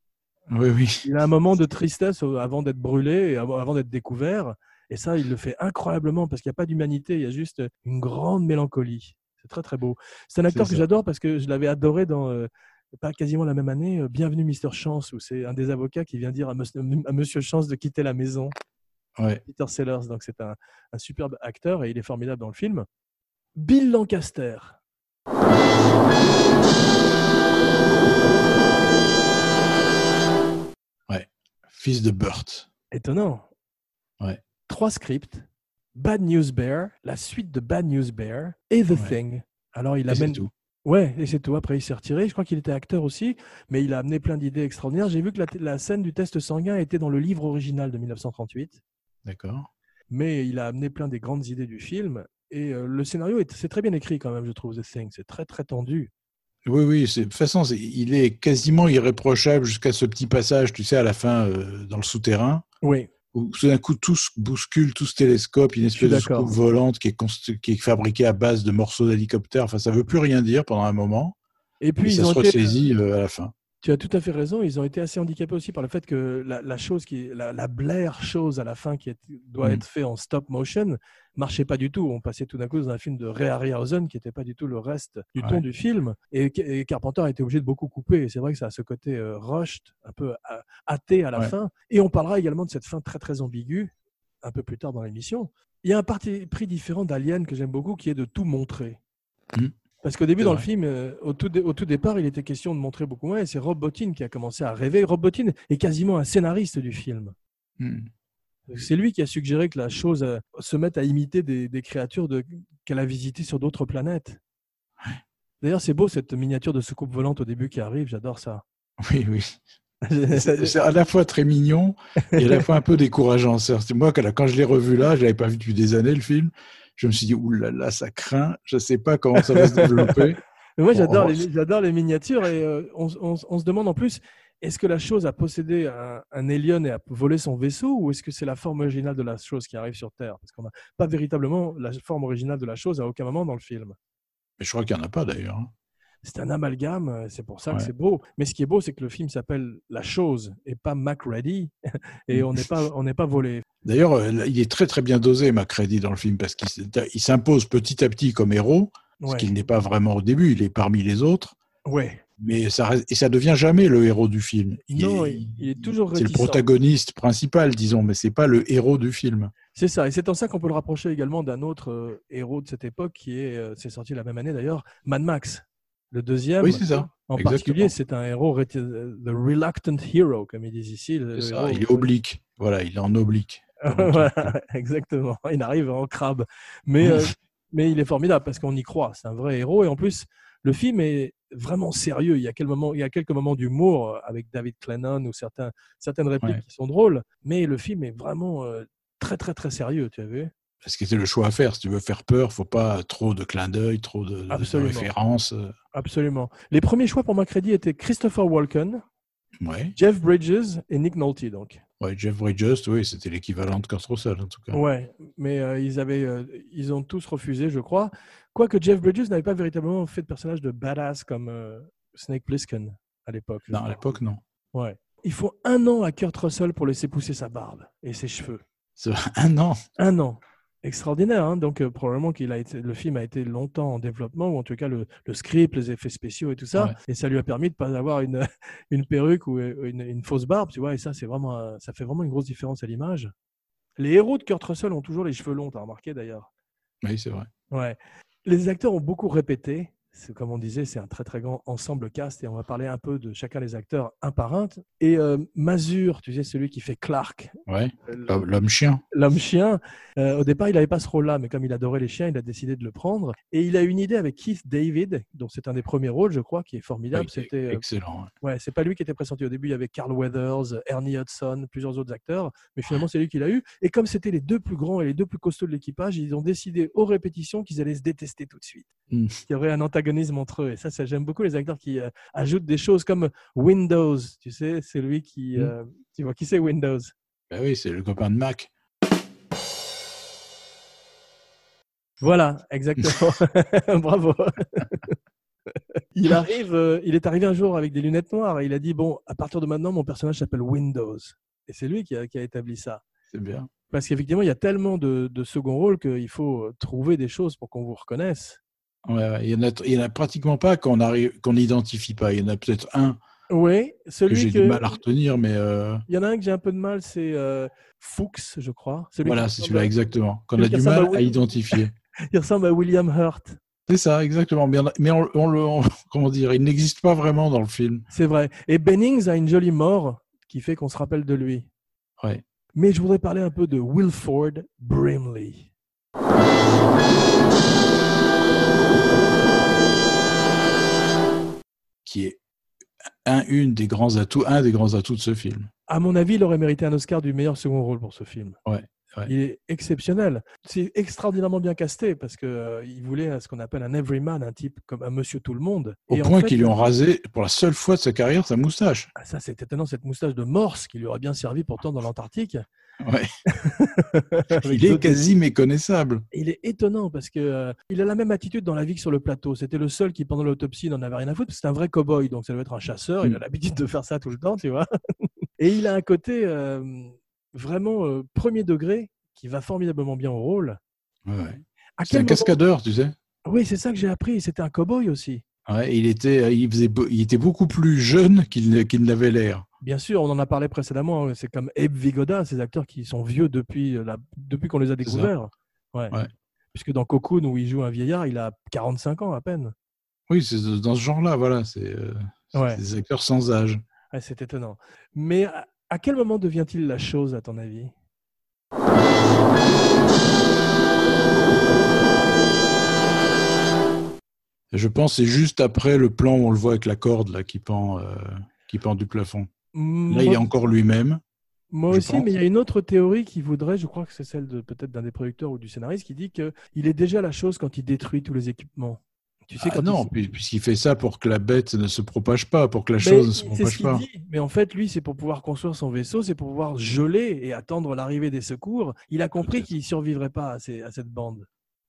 Oui, oui. Il a un moment de tristesse au- avant d'être brûlé et avant d'être découvert. Et ça, il le fait incroyablement parce qu'il n'y a pas d'humanité, il y a juste une grande mélancolie. C'est très très beau. C'est un acteur que j'adore parce que je l'avais adoré dans euh, pas quasiment la même année, euh, Bienvenue Mister Chance, où c'est un des avocats qui vient dire à Monsieur, à Monsieur Chance de quitter la maison. Ouais. Peter Sellers, donc c'est un, un superbe acteur et il est formidable dans le film. Bill Lancaster. Fils de Burt. Étonnant. Ouais. Trois scripts. Bad News Bear, la suite de Bad News Bear et The Ouais. Thing. Alors il Et amène tout. Ouais, et c'est tout. Après, il s'est retiré. Je crois qu'il était acteur aussi, mais il a amené plein d'idées extraordinaires. J'ai vu que la, la scène du test sanguin était dans le livre original de 1938, D'accord. mais il a amené plein des grandes idées du film. Et euh, le scénario, est- c'est très bien écrit quand même, je trouve, The Thing. C'est très, très tendu. Oui, oui, de toute façon, il est quasiment irréprochable jusqu'à ce petit passage, tu sais, à la fin, euh, dans le souterrain, Oui, où tout d'un coup, tout se bouscule, tout se télescope, une espèce de soucoupe volante qui est, const- qui est fabriquée à base de morceaux d'hélicoptère. Enfin, ça veut plus rien dire pendant un moment, Et puis, ils ça ont se été, ressaisit euh, à la fin. Tu as tout à fait raison, ils ont été assez handicapés aussi par le fait que la, la chose qui, la, la Blair chose à la fin qui est- doit Mm. être fait en stop motion marchait pas du tout. On passait tout d'un coup dans un film de Ray Harryhausen qui n'était pas du tout le reste du ton du film. Et, et Carpenter a été obligé de beaucoup couper. Et c'est vrai que ça a ce côté euh, rushed, un peu euh, hâté à la Ouais. fin. Et on parlera également de cette fin très très ambiguë un peu plus tard dans l'émission. Il y a un parti pris différent d'Alien que j'aime beaucoup qui est de tout montrer. Mm. Parce qu'au début, dans le film, euh, au, tout dé- au tout départ, il était question de montrer beaucoup moins. Et c'est Rob Bottin qui a commencé à rêver. Rob Bottin est quasiment un scénariste du film. Hmm. C'est lui qui a suggéré que la chose euh, se mette à imiter des, des créatures de- qu'elle a visitées sur d'autres planètes. D'ailleurs, c'est beau cette miniature de soucoupe volante au début qui arrive. J'adore ça. Oui, oui. C'est à la fois très mignon et à la fois un peu décourageant. Moi, quand quand je l'ai revu là, je l'avais pas vu depuis des années le film. Je me suis dit, oulala, là, là, ça craint. Je sais pas comment ça va se développer. Mais moi, Bon, j'adore les, j'adore les miniatures et euh, on, se demande en plus, est-ce que la chose a possédé un, un alien et a volé son vaisseau ou est-ce que c'est la forme originale de la chose qui arrive sur Terre? Parce qu'on n'a pas véritablement la forme originale de la chose à aucun moment dans le film. Mais je crois qu'il n'y en a pas d'ailleurs. C'est un amalgame, euh, c'est pour ça que c'est beau. Mais ce qui est beau, c'est que le film s'appelle La chose et pas MacReady et on n'est pas, on n'est pas volé. D'ailleurs, euh, il est très très bien dosé, Macready, dans le film, parce qu'il s'impose petit à petit comme héros, ce Ouais. qu'il n'est pas vraiment au début. Il est parmi les autres, ouais. mais ça et ça devient jamais le héros du film. Non, il- il est toujours C'est le protagoniste principal, disons, mais c'est pas le héros du film. C'est ça, et c'est en ça qu'on peut le rapprocher également d'un autre euh, héros de cette époque qui est, euh, c'est sorti la même année d'ailleurs, Mad Max. Le deuxième, Oui, c'est ça. en Exactement. particulier, c'est un héros, the reluctant hero, comme ils disent ici. le C'est ça, héros- Il est oblique. Voilà, il est en oblique. Voilà, exactement. Il arrive en crabe. Mais, euh, mais il est formidable parce qu'on y croit. C'est un vrai héros. Et en plus, le film est vraiment sérieux. Il y a, quel moment, il y a quelques moments d'humour euh, avec David Clennon ou certains, certaines répliques Ouais. qui sont drôles. Mais le film est vraiment euh, très, très, très sérieux. Tu as vu? Parce que c'est le choix à faire. Si tu veux faire peur, faut pas trop de clins d'œil, trop de, références. euh, Absolument. Les premiers choix pour Macready étaient Christopher Walken, Ouais. Jeff Bridges et Nick Nolte. Donc. ouais, Jeff Bridges, oui, c'était l'équivalent de Kurt Russell en tout cas. Ouais, mais euh, ils, avaient, euh, ils ont tous refusé, je crois. Quoique Jeff Bridges n'avait pas véritablement fait de personnage de badass comme euh, Snake Plissken à l'époque. Non, à l'époque, non. Ouais. Il faut un an à Kurt Russell pour laisser pousser sa barbe et ses cheveux. Un an? Un an. Extraordinaire. hein. Donc, euh, probablement qu'il a été, le film a été longtemps en développement, ou en tout cas le, le script, les effets spéciaux et tout ça. Ouais. Et ça lui a permis de ne pas avoir une, une perruque ou euh, une, une fausse barbe, tu vois. Et ça, c'est vraiment, ça fait vraiment une grosse différence à l'image. Les héros de Kurt Russell ont toujours les cheveux longs, tu as remarqué d'ailleurs. Oui, c'est vrai. Ouais. Les acteurs ont beaucoup répété. C'est comme on disait, c'est un très très grand ensemble cast et on va parler un peu de chacun des acteurs un par un. Et euh, Mazur, tu sais, celui qui fait Clark, Ouais. L'homme- chien. l'homme chien. euh, au départ, il n'avait pas ce rôle-là, mais comme il adorait les chiens, il a décidé de le prendre. Et il a une idée avec Keith David, dont c'est un des premiers rôles, je crois, qui est formidable. Oui, C'était, euh, excellent. ouais. ouais, c'est pas lui qui était pressenti au début. Il y avait Carl Weathers, Ernie Hudson, plusieurs autres acteurs, mais finalement c'est lui qui l'a eu. Et comme c'était les deux plus grands et les deux plus costauds de l'équipage, ils ont décidé aux répétitions qu'ils allaient se détester tout de suite, Mm. qu'il y aurait un antagonisme entre eux. Et ça, ça j'aime beaucoup les acteurs qui euh, ajoutent des choses comme Windows. Tu sais, c'est lui qui, Mm. euh, tu vois, qui c'est Windows? Ben oui, c'est le copain de Mac. Voilà, exactement. Bravo. il arrive, euh, il est arrivé un jour avec des lunettes noires et il a dit bon, à partir de maintenant, mon personnage s'appelle Windows. Et c'est lui qui a, qui a établi ça. C'est bien. Parce qu'effectivement, il y a tellement de, de second rôles qu'il faut trouver des choses pour qu'on vous reconnaisse. Ouais. Il y en a, il y en a pratiquement pas qu'on n'identifie pas. Il y en a peut-être un Oui, que celui j'ai que. du mal à retenir, mais euh, Il y en a un que j'ai un peu de mal, c'est euh, Fuchs, je crois. Celui voilà, c'est celui-là exactement. Qu'on a du à mal à identifier. Il ressemble à William Hurt. C'est ça, exactement. Mais, on, mais on- on le, on- comment dire, il n'existe pas vraiment dans le film. C'est vrai. Et Bennings a une jolie mort qui fait qu'on se rappelle de lui. Ouais. Mais je voudrais parler un peu de Wilford Brimley. Qui est un, une des grands atouts, un des grands atouts de ce film. À mon avis, il aurait mérité un Oscar du meilleur second rôle pour ce film. Ouais, ouais. Il est exceptionnel. C'est extraordinairement bien casté parce que euh, il voulait euh, ce qu'on appelle un everyman, un type comme un monsieur tout le monde. Au Et en point fait, qu'ils lui ont rasé, pour la seule fois de sa carrière, sa moustache. ah, ça c'est étonnant cette moustache de morse qui lui aurait bien servi pourtant dans l'Antarctique. Ouais. Il est quasi méconnaissable. Il est étonnant parce que euh, il a la même attitude dans la vie que sur le plateau. C'était le seul qui, pendant l'autopsie, n'en avait rien à foutre. C'est un vrai cow-boy, donc ça doit être un chasseur. Il a Mm. l'habitude de faire ça tout le temps, tu vois. Et il a un côté euh, vraiment euh, premier degré qui va formidablement bien au rôle. Ouais, C'est un moment- cascadeur, tu sais. Oui, c'est ça que j'ai appris. C'était un cow-boy aussi. Ouais, il, était, il, faisait, il était beaucoup plus jeune qu'il qu'il n'avait l'air. Bien sûr, on en a parlé précédemment. hein. C'est comme Abe Vigoda, ces acteurs qui sont vieux depuis, euh, la- depuis qu'on les a découverts. Ouais. Ouais. Puisque dans Cocoon, où il joue un vieillard, il a 45 ans à peine. Oui, c'est dans ce genre-là, voilà. C'est euh, des acteurs sans âge. C'est étonnant. Mais à, à quel moment devient-il la chose, à ton avis? Je pense que c'est juste après le plan où on le voit avec la corde là, qui, pend, euh, qui pend du plafond. Là, il est Moi, encore lui-même. moi aussi, pense. mais il y a une autre théorie qui voudrait, je crois que c'est celle de peut-être d'un des producteurs ou du scénariste, qui dit qu'il est déjà la chose quand il détruit tous les équipements. Tu sais, Ah quand non, puisqu'il fait ça pour que la bête ne se propage pas, pour que la Mais chose ne se ce propage pas. dit. Mais en fait, lui, c'est pour pouvoir construire son vaisseau, c'est pour pouvoir geler et attendre l'arrivée des secours. Il a compris qu'il ne survivrait pas à, ces- à cette bande.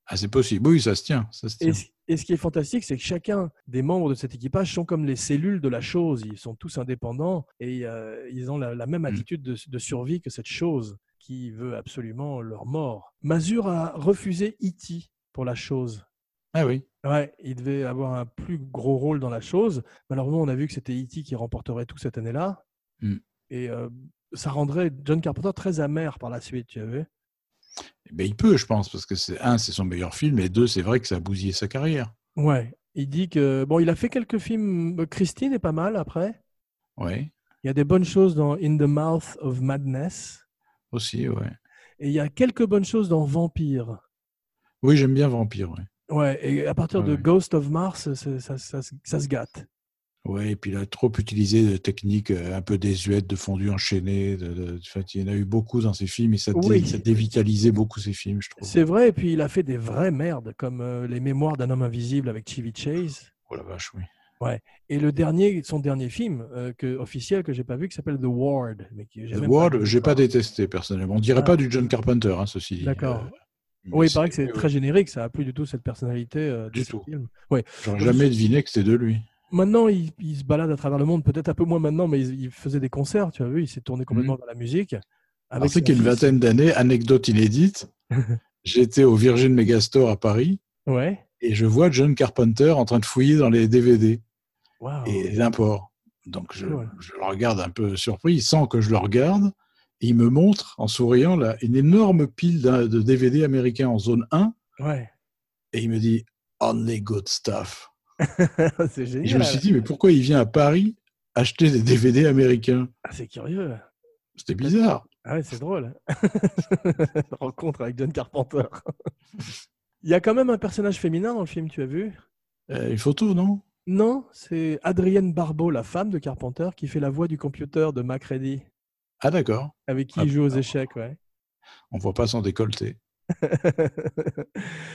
Ah, c'est possible. Oui, ça se tient. Ça se Et, tient. ce- et ce qui est fantastique, c'est que chacun des membres de cet équipage sont comme les cellules de la chose. Ils sont tous indépendants et euh, ils ont la, la même Mm. attitude de, de survie que cette chose qui veut absolument leur mort. Mazur a refusé E.T. pour la chose. Ah oui. Ouais, il devait avoir un plus gros rôle dans la chose. Malheureusement, on a vu que c'était E.T. qui remporterait tout cette année-là. Mm. Et euh, ça rendrait John Carpenter très amer par la suite, tu vu Eh ben, il peut, je pense, parce que c'est un, c'est son meilleur film, et deux, c'est vrai que ça a bousillé sa carrière. Ouais, il dit que... Bon, il a fait quelques films. Christine est pas mal après. Oui, Il y a des bonnes choses dans In the Mouth of Madness. aussi, ouais. Et il y a quelques bonnes choses dans Vampire. Oui, j'aime bien Vampire, ouais. Ouais, et à partir de Ouais. Ghost of Mars, ça se gâte. Ouais, et puis il a trop utilisé de techniques euh, un peu désuètes, de fondu enchaîné. De, de- en fait, il y en a eu beaucoup dans ses films, et ça, dé- Oui. ça dévitalisait beaucoup ses films, je trouve. C'est vrai, et puis il a fait des vraies merdes, comme euh, Les Mémoires d'un homme invisible avec Chevy Chase. Oh la vache, oui. Et le dernier, son dernier film euh, que, officiel que j'ai pas vu, qui s'appelle The Ward. Mais qui, j'ai The Ward, j'ai pas détesté personnellement. On dirait Ah. pas du John Carpenter, hein, ceci dit. D'accord. Euh, Oui, il paraît que c'est très générique, ça a plus du tout cette personnalité euh, Du tout. film. Ouais. J'aurais jamais deviné que c'était de lui. Maintenant, il, il se balade à travers le monde, peut-être un peu moins maintenant, mais il, il faisait des concerts, tu as vu, il s'est tourné complètement vers la musique. Avec qu'il y a une vingtaine d'années, anecdote inédite, j'étais au Virgin Megastore à Paris Ouais. et je vois John Carpenter en train de fouiller dans les DVD Waouh. et l'import. Donc je, Ouais. je le regarde un peu surpris, il sent que je le regarde et il me montre en souriant là, une énorme pile de DVD américains en zone 1 Ouais. et il me dit Only good stuff. c'est génial. Et je me suis dit, mais pourquoi il vient à Paris acheter des DVD américains? Ah, c'est curieux. C'était bizarre. Ah ouais, c'est drôle. Rencontre avec John Carpenter. Il y a quand même un personnage féminin dans le film, tu as vu? Euh, une photo, non? Non, c'est Adrienne Barbeau, la femme de Carpenter, qui fait la voix du computer de Macready, Ah d'accord. avec qui Ah, il joue aux échecs. Ouais. On voit pas son décolleté.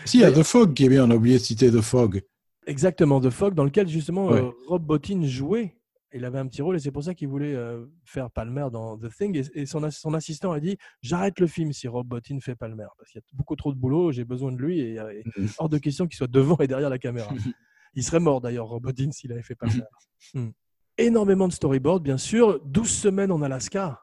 Si, il y a The Fog qui est bien, on a oublié de citer The Fog. Exactement, The Fog, dans lequel justement Ouais. euh, Rob Bottin jouait. Il avait un petit rôle et c'est pour ça qu'il voulait euh, faire Palmer dans The Thing. Et, et son, ass- son assistant a dit J'arrête le film si Rob Bottin fait Palmer, parce qu'il y a beaucoup trop de boulot, j'ai besoin de lui et, euh, et Mhm. hors de question qu'il soit devant et derrière la caméra. Il serait mort d'ailleurs, Rob Bottin, s'il avait fait Palmer. Hmm. Énormément de storyboard, bien sûr. 12 semaines en Alaska.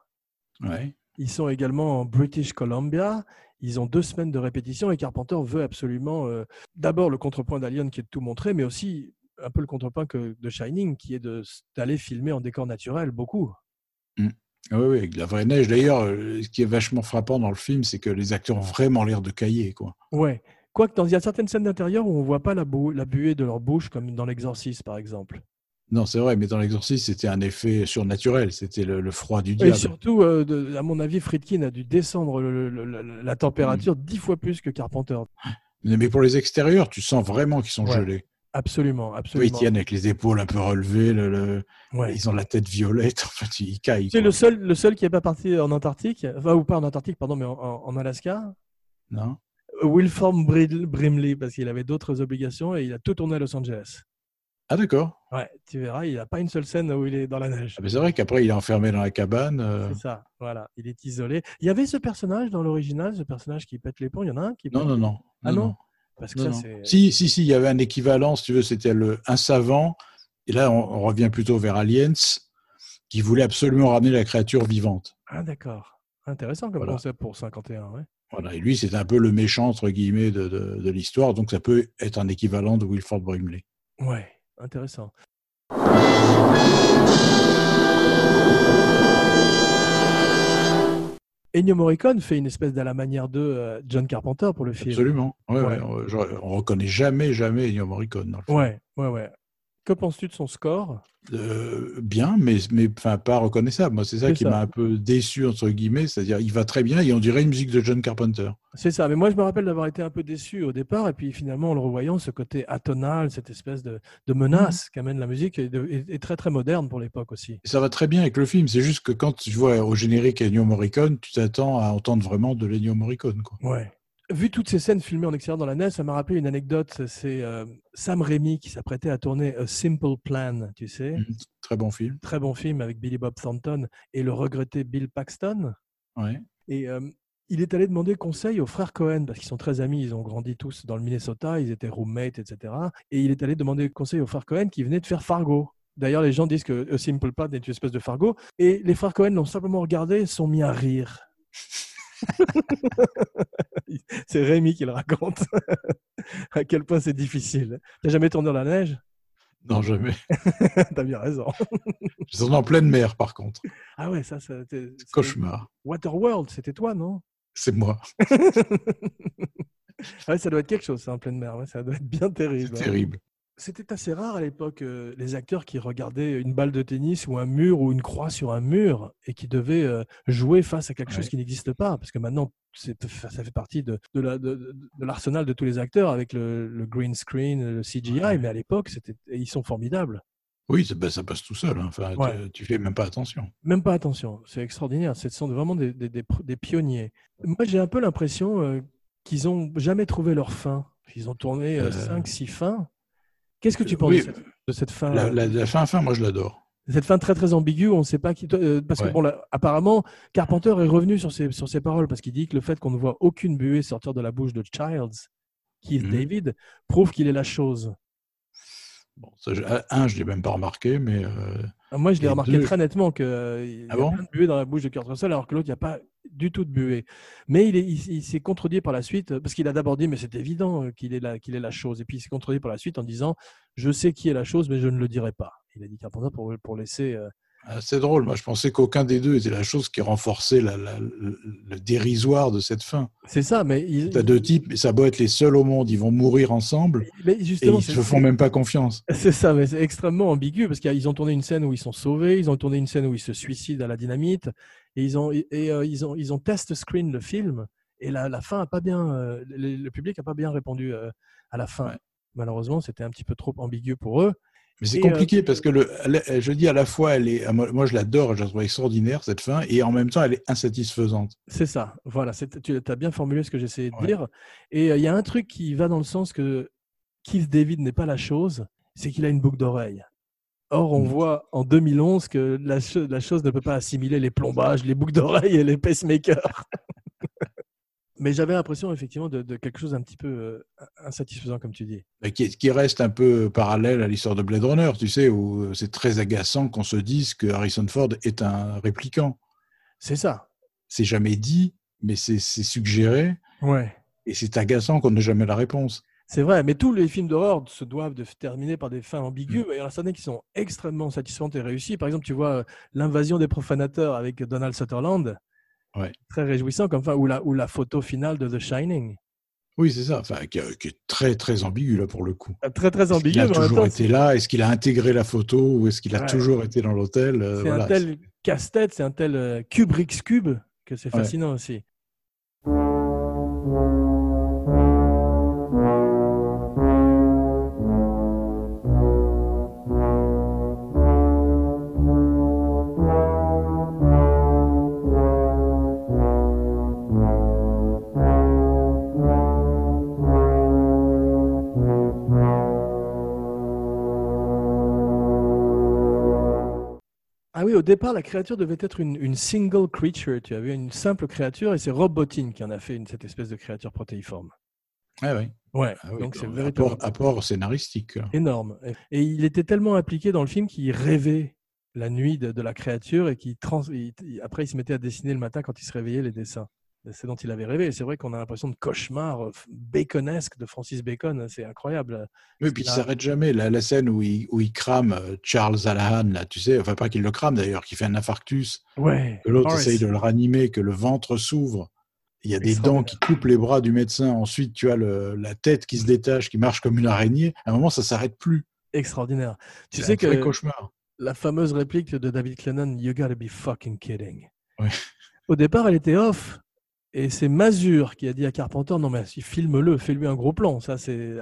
Ouais. Ils sont également en British Columbia. Ils ont deux semaines de répétition et Carpenter veut absolument euh, d'abord le contrepoint d'Alien qui est de tout montrer, mais aussi un peu le contrepoint que de Shining qui est d'aller filmer en décor naturel beaucoup. Ah Oui, oui, avec de la vraie neige. D'ailleurs, euh, ce qui est vachement frappant dans le film, c'est que les acteurs ont vraiment l'air de cahier, quoi. Ouais. Quoique, dans- il y a certaines scènes d'intérieur où on voit pas la, la buée de leur bouche, comme dans L'Exorciste, par exemple. Non, c'est vrai, mais dans l'exorcisme, c'était un effet surnaturel. C'était le, le froid du Et diable. surtout, euh, de- à mon avis, Friedkin a dû descendre le- le- le- la température dix fois plus que Carpenter. Mais pour les extérieurs, tu sens vraiment qu'ils sont Ouais, gelés. Absolument, Tu vois, ils absolument. tiennent avec les épaules un peu relevées, le- le- Ouais. ils ont la tête violette, en fait, ils caillent. C'est le seul, le seul qui n'est pas parti en Antarctique, enfin, ou pas en Antarctique, pardon, mais en, Alaska. Non Wilform Brimley, parce qu'il avait d'autres obligations et il a tout tourné à Los Angeles. Ah, d'accord. Ouais, tu verras, il n'a pas une seule scène où il est dans la neige. Ah, mais c'est vrai qu'après, il est enfermé dans la cabane. euh, C'est ça, voilà, il est isolé. Il y avait ce personnage dans l'original, ce personnage qui pète les ponts, il y en a un qui Non, non, non. Ah non Parce que Non, ça, non. c'est. Si, si, si, il y avait un équivalent, si tu veux, c'était le, un savant. Et là, on, on revient plutôt vers Aliens, qui voulait absolument ramener la créature vivante. Ah, d'accord. Intéressant comme Voilà. concept pour 51, ouais. Voilà. Et lui, c'est un peu le méchant, entre guillemets, de, de, de l'histoire. Donc, ça peut être un équivalent de Wilford Brimley. Ouais, intéressant. Ennio Morricone fait une espèce d'à la manière de euh, John Carpenter pour le film. Absolument. Ouais, Ouais. ouais, on, on reconnaît jamais, jamais Ennio Morricone dans le film. Ouais, ouais, ouais. Que penses-tu de son score? Euh, bien, mais, mais enfin, pas reconnaissable. Moi, c'est ça qui m'a un peu déçu, entre guillemets. C'est-à-dire, il va très bien et on dirait une musique de John Carpenter. C'est ça, mais moi je me rappelle d'avoir été un peu déçu au départ, et puis finalement en le revoyant, ce côté atonal, cette espèce de, de menace qu'amène la musique est, est- est très très moderne pour l'époque aussi. Ça va très bien avec le film. C'est juste que quand tu vois au générique Ennio Morricone, tu t'attends à entendre vraiment de l'Ennio Morricone. Quoi. Ouais. Vu toutes ces scènes filmées en extérieur dans la neige, ça m'a rappelé une anecdote. C'est euh, Sam Raimi qui s'apprêtait à tourner A Simple Plan, tu sais. Mhm. Très bon film. Très bon film avec Billy Bob Thornton et le regretté Bill Paxton. Ouais. Et euh, il est allé demander conseil aux frères Cohen, parce qu'ils sont très amis, ils ont grandi tous dans le Minnesota, ils étaient roommates, etc. Et il est allé demander conseil aux frères Cohen qui venaient de faire Fargo. D'ailleurs, les gens disent que A Simple Plan est une espèce de Fargo. Et les frères Cohen l'ont simplement regardé et sont mis à rire. c'est Rémi qui le raconte. à quel point c'est difficile. T'as jamais tourné dans la neige? Non, jamais. T'as bien raison. Je suis en pleine mer, par contre. Ah ouais, ça, ça c'est- c'est- Cauchemar. Waterworld, c'était toi, non? C'est moi. Ouais, ça doit être quelque chose, ça, en pleine mer. ouais, ça doit être bien C'est terrible. hein. terrible. C'était assez rare à l'époque, euh, les acteurs qui regardaient une balle de tennis ou un mur ou une croix sur un mur et qui devaient euh, jouer face à quelque chose qui n'existe pas. Parce que maintenant, ça fait partie de, de la- de- de- de l'arsenal de tous les acteurs avec le, le green screen, le CGI. Ouais. Mais à l'époque, ils sont formidables. Oui, ça, ben, ça passe tout seul. hein. Enfin, tu- Ouais. tu, fais même pas attention. Même pas attention, c'est extraordinaire. Ce sont vraiment des, des- des des pionniers. Moi, j'ai un peu l'impression euh, qu'ils ont jamais trouvé leur fin. Ils ont tourné Euh, 5-6 fins. Qu'est-ce que tu penses oui, de, cette, de cette fin La, euh, la- la fin, fin, moi, je l'adore. Cette fin très très ambiguë, on ne sait pas qui. euh, parce que Ouais. bon, là, apparemment, Carpenter est revenu sur ses, sur ses paroles parce qu'il dit que le fait qu'on ne voit aucune buée sortir de la bouche de Childs, Keith Mhm. David, prouve qu'il est la chose. Bon, ça, je- un, je l'ai même pas remarqué, mais euh, Moi, je l'ai remarqué deux- très nettement qu'il y Ah a bon plein de buée dans la bouche de Kurt Russell, alors que l'autre, il n'y a pas du tout de buée. Mais il est- il- il s'est contredit par la suite, parce qu'il a d'abord dit, mais c'est évident euh, qu'il est, la- qu'il est la chose. Et puis il s'est contredit par la suite en disant, je sais qui est la chose, mais je ne le dirai pas. Il a dit Carpenter pour, pour laisser. euh, ah, c'est drôle. Moi, je pensais qu'aucun des deux était la chose qui renforçait la- la- le, dérisoire de cette fin. C'est ça, mais. il- T'as deux types, mais ça beau être les seuls au monde, ils vont mourir ensemble mais et justement, ils c'est- se font même pas confiance. C'est ça, mais c'est extrêmement ambigu parce qu'ils ont tourné une scène où ils sont sauvés, ils ont tourné une scène où ils se suicident à la dynamite, et ils ont et, euh, ils ont ils ont test screen le film et la, la fin a pas bien, euh, le, le public a pas bien répondu euh, à la fin. Ouais. Malheureusement, c'était un petit peu trop ambigu pour eux. Mais c'est euh, compliqué parce que le, je dis à la fois, elle est, moi je l'adore, je la trouve extraordinaire cette fin, et en même temps elle est insatisfaisante. C'est ça, voilà, tu as bien formulé ce que j'essayais de Ouais. dire. Et euh, il y a un truc qui va dans le sens que Keith David n'est pas la chose, c'est qu'il a une boucle d'oreille. Or, on Mm. voit en 2011 que la, cho- la chose ne peut pas assimiler les plombages, les boucles d'oreille et les pacemakers. Mais j'avais l'impression effectivement de, de quelque chose d'un petit peu euh, insatisfaisant, comme tu dis. Mais Qui, qui reste un peu parallèle à l'histoire de Blade Runner, tu sais, où euh, c'est très agaçant qu'on se dise que Harrison Ford est un répliquant. C'est ça. c'est jamais dit, mais c'est suggéré. Ouais. Et c'est agaçant qu'on n'ait jamais la réponse. C'est vrai, mais tous les films d'horreur se doivent de terminer par des fins ambiguës. Et il y en a certaines qui sont extrêmement satisfaisantes et réussies. Par exemple, tu vois euh, l'invasion des profanateurs avec Donald Sutherland, Ouais. très réjouissant comme fin, ou la, ou la photo finale de The Shining. Oui, c'est ça. Enfin, qui, qui est très, très ambigu, là, pour le coup. Euh, Très très ambigu. qu'il a toujours temps, été là? Est-ce qu'il a intégré la photo? Ou est-ce qu'il a Ouais. toujours été dans l'hôtel? Euh, C'est voilà. un tel casse-tête, c'est un tel euh, Kubrick's Cube que c'est Ouais. fascinant aussi. Oui, au départ, la créature devait être une, une single creature. Tu avais une simple créature et c'est Rob Bottin qui en a fait une, cette espèce de créature protéiforme. Ah oui. Ouais, Ah oui, donc c'est apport, apport scénaristique. énorme. Et- il était tellement impliqué dans le film qu'il rêvait la nuit de, de la créature et qu'il trans... il- après il se mettait à dessiner le matin quand il se réveillait les dessins. C'est dont il avait rêvé. C'est vrai qu'on a l'impression de cauchemar euh, baconesque de Francis Bacon. C'est incroyable. Oui, puis il qu'il s'arrête jamais. La, la scène où il, où il crame euh, Charles Alahan, là, tu sais, enfin pas qu'il le crame d'ailleurs, qui fait un infarctus, Ouais. que l'autre essaye de le ranimer, que le ventre s'ouvre. Il y a des dents qui coupent les bras du médecin. Ensuite, tu as le, la tête qui se détache, qui marche comme une araignée. À un moment, ça s'arrête plus. Extraordinaire. Tu sais un vrai que cauchemar. la fameuse réplique de David Clennon, You gotta be fucking kidding. Au départ, elle était off. Et c'est Mazur qui a dit à Carpenter, non mais filme-le, fais-lui un gros plan. Ça, c'est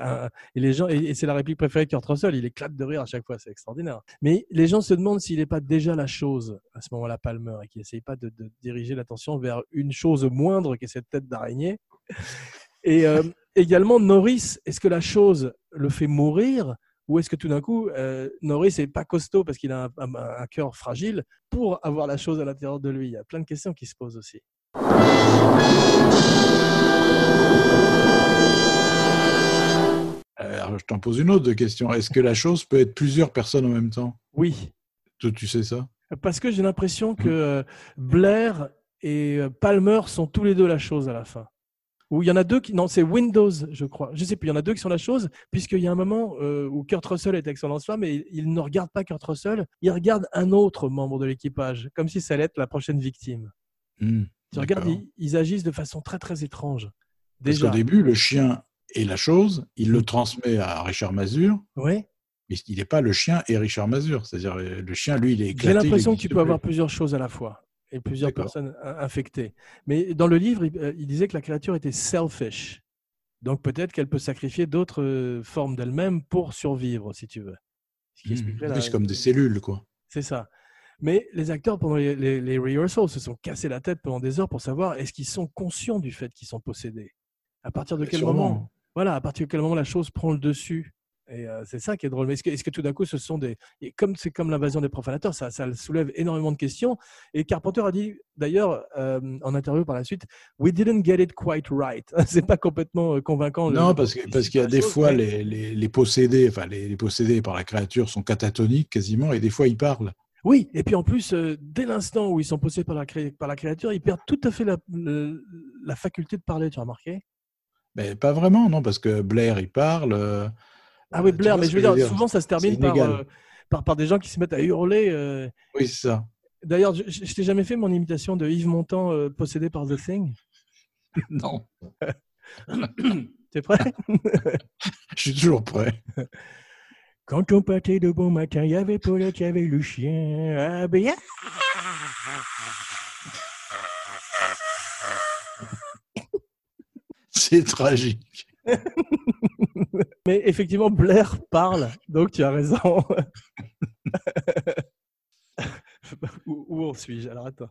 et les gens et, c'est la réplique préférée de Kurt Russell. Il éclate de rire à chaque fois, c'est extraordinaire. Mais les gens se demandent s'il n'est pas déjà la chose à ce moment-là, Palmer, et qu'il n'essaye pas de, diriger l'attention vers une chose moindre qu'est cette tête d'araignée. Et euh, également Norris, est-ce que la chose le fait mourir ou est-ce que tout d'un coup, euh, Norris n'est pas costaud parce qu'il a un- un cœur fragile pour avoir la chose à l'intérieur de lui? Il y a plein de questions qui se posent aussi. Euh, Alors, je t'en pose une autre question. Est-ce que la chose peut être plusieurs personnes en même temps? Oui, Toi, tu sais ça? Parce que j'ai l'impression que euh, Blair et euh, Palmer sont tous les deux la chose à la fin. Ou il y en a deux qui. Non, c'est Windows, je crois. Je sais plus. Il y en a deux qui sont la chose, puisqu'il y a un moment euh, où Kurt Russell est avec son lance-flamme et il ne regarde pas Kurt Russell, il regarde un autre membre de l'équipage, comme si ça allait être la prochaine victime. Hmm, Tu regardes, ils agissent de façon très très étrange. Parce Déjà. qu'au début, le chien est la chose, il Mm. le transmet à Richard Mazur, Oui. mais il n'est pas le chien et Richard Mazur. C'est-à-dire, euh, le chien, lui, il est J'ai éclaté. il l'impression que tu peux avoir plus. plusieurs choses à la fois et plusieurs personnes in- infectées. Mais dans le livre, il, euh, il disait que la créature était selfish. Donc peut-être qu'elle peut sacrifier d'autres euh, formes d'elle-même pour survivre, si tu veux. Ce qui la- c'est comme des cellules, quoi. C'est ça. Mais les acteurs, pendant les, les, les rehearsals, se sont cassés la tête pendant des heures pour savoir est-ce qu'ils sont conscients du fait qu'ils sont possédés À partir de quel sûrement. moment Voilà, à partir de quel moment la chose prend le dessus? Et euh, c'est ça qui est drôle. Mais est-ce que, tout d'un coup, ce sont des. Et comme c'est comme l'invasion des profanateurs, ça, ça soulève énormément de questions. Et Carpenter a dit, d'ailleurs, euh, en interview par la suite, We didn't get it quite right. c'est pas complètement euh, convaincant. le- Non, parce qu'il y a des chose, fois, mais- les, les, les possédés, enfin, les, les possédés par la créature sont catatoniques quasiment, et des fois, ils parlent. Oui, et puis en plus, euh, dès l'instant où ils sont possédés par la, par la créature, ils perdent tout à fait la, la faculté de parler, tu as remarqué? Mais pas vraiment, non, parce que Blair, il parle. euh, Ah oui, tu Blair, mais je veux dire, souvent ça se termine par, euh, par, par des gens qui se mettent à hurler. euh. Oui, c'est ça. D'ailleurs, je, t'ai jamais fait mon imitation de Yves Montand euh, possédé par The Thing? Non, T'es prêt? Je suis toujours prêt. Quand on partait de bon matin, il y avait Paulette, il y avait le chien. Ah, ben, C'est tragique. Mais effectivement, Blair parle, donc tu as raison. où, où en suis-je? Alors attends.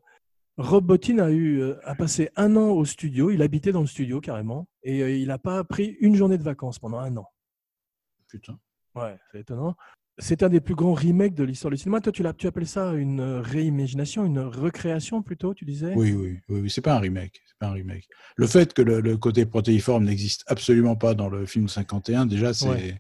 Rob Bottin a, eu, euh, a passé un an au studio, il habitait dans le studio carrément, et euh, il n'a pas pris une journée de vacances pendant un an. Putain. Ouais, c'est étonnant. C'est un des plus grands remakes de l'histoire du cinéma. Toi, tu, appelles ça une euh, réimagination, une recréation plutôt, tu disais? Oui, oui, oui, oui, c'est pas un remake. C'est pas un remake. Le fait que le, le côté protéiforme n'existe absolument pas dans le film 51, déjà, c'est Ouais.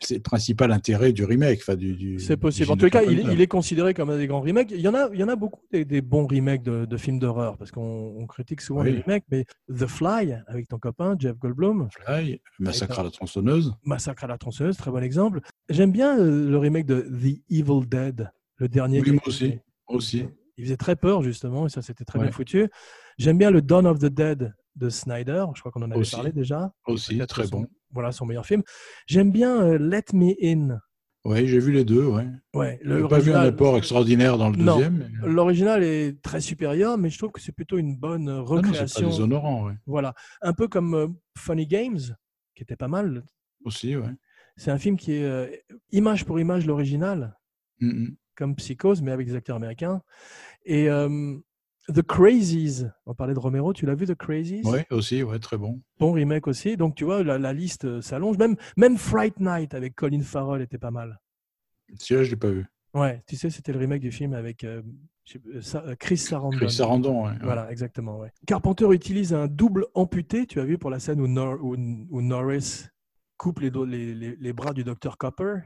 C'est le principal intérêt du remake. Enfin, du, du- C'est possible. En de cas, il, est considéré comme un des grands remakes. Il y en a, il y en a beaucoup des, des bons remakes de, de films d'horreur parce qu'on on critique souvent Oui. les remakes, mais The Fly avec ton copain Jeff Goldblum, Fly, Massacre à la tronçonneuse. Massacre à la tronçonneuse, très bon exemple. J'aime bien euh, le remake de The Evil Dead, le dernier. Oui, moi aussi. Aussi. Il faisait très peur justement et ça c'était très bien foutu. J'aime bien le Dawn of the Dead de Snyder. Je crois qu'on en avait Aussi. parlé déjà. Aussi, très bon. Voilà son meilleur film. J'aime bien euh, Let Me In. Oui, j'ai vu les deux. Ouais. Ouais, pas vu un apport extraordinaire dans le Non. deuxième. mais- L'original est très supérieur, mais je trouve que c'est plutôt une bonne euh, Ah non, c'est pas recréation. déshonorant. Ouais. Voilà, un peu comme euh, Funny Games, qui était pas mal. Aussi, ouais. C'est un film qui est euh, image pour image l'original, Mm, mm. comme Psychose, mais avec des acteurs américains. Et euh, The Crazies, on parlait de Romero, tu l'as vu The Crazies? Ouais, aussi, ouais, très bon. Bon remake aussi. Donc tu vois, la, la liste euh, s'allonge. Même, même Fright Night avec Colin Farrell était pas mal. Celui-là, je l'ai pas vu. Ouais, tu sais, c'était le remake du film avec euh, euh, Chris Sarandon. Chris Sarandon, ouais. Voilà, exactement. Ouais. Carpenter utilise un double amputé, tu as vu pour la scène où, Nor- où- où Norris coupe les, dos- les, les- les bras du docteur Copper?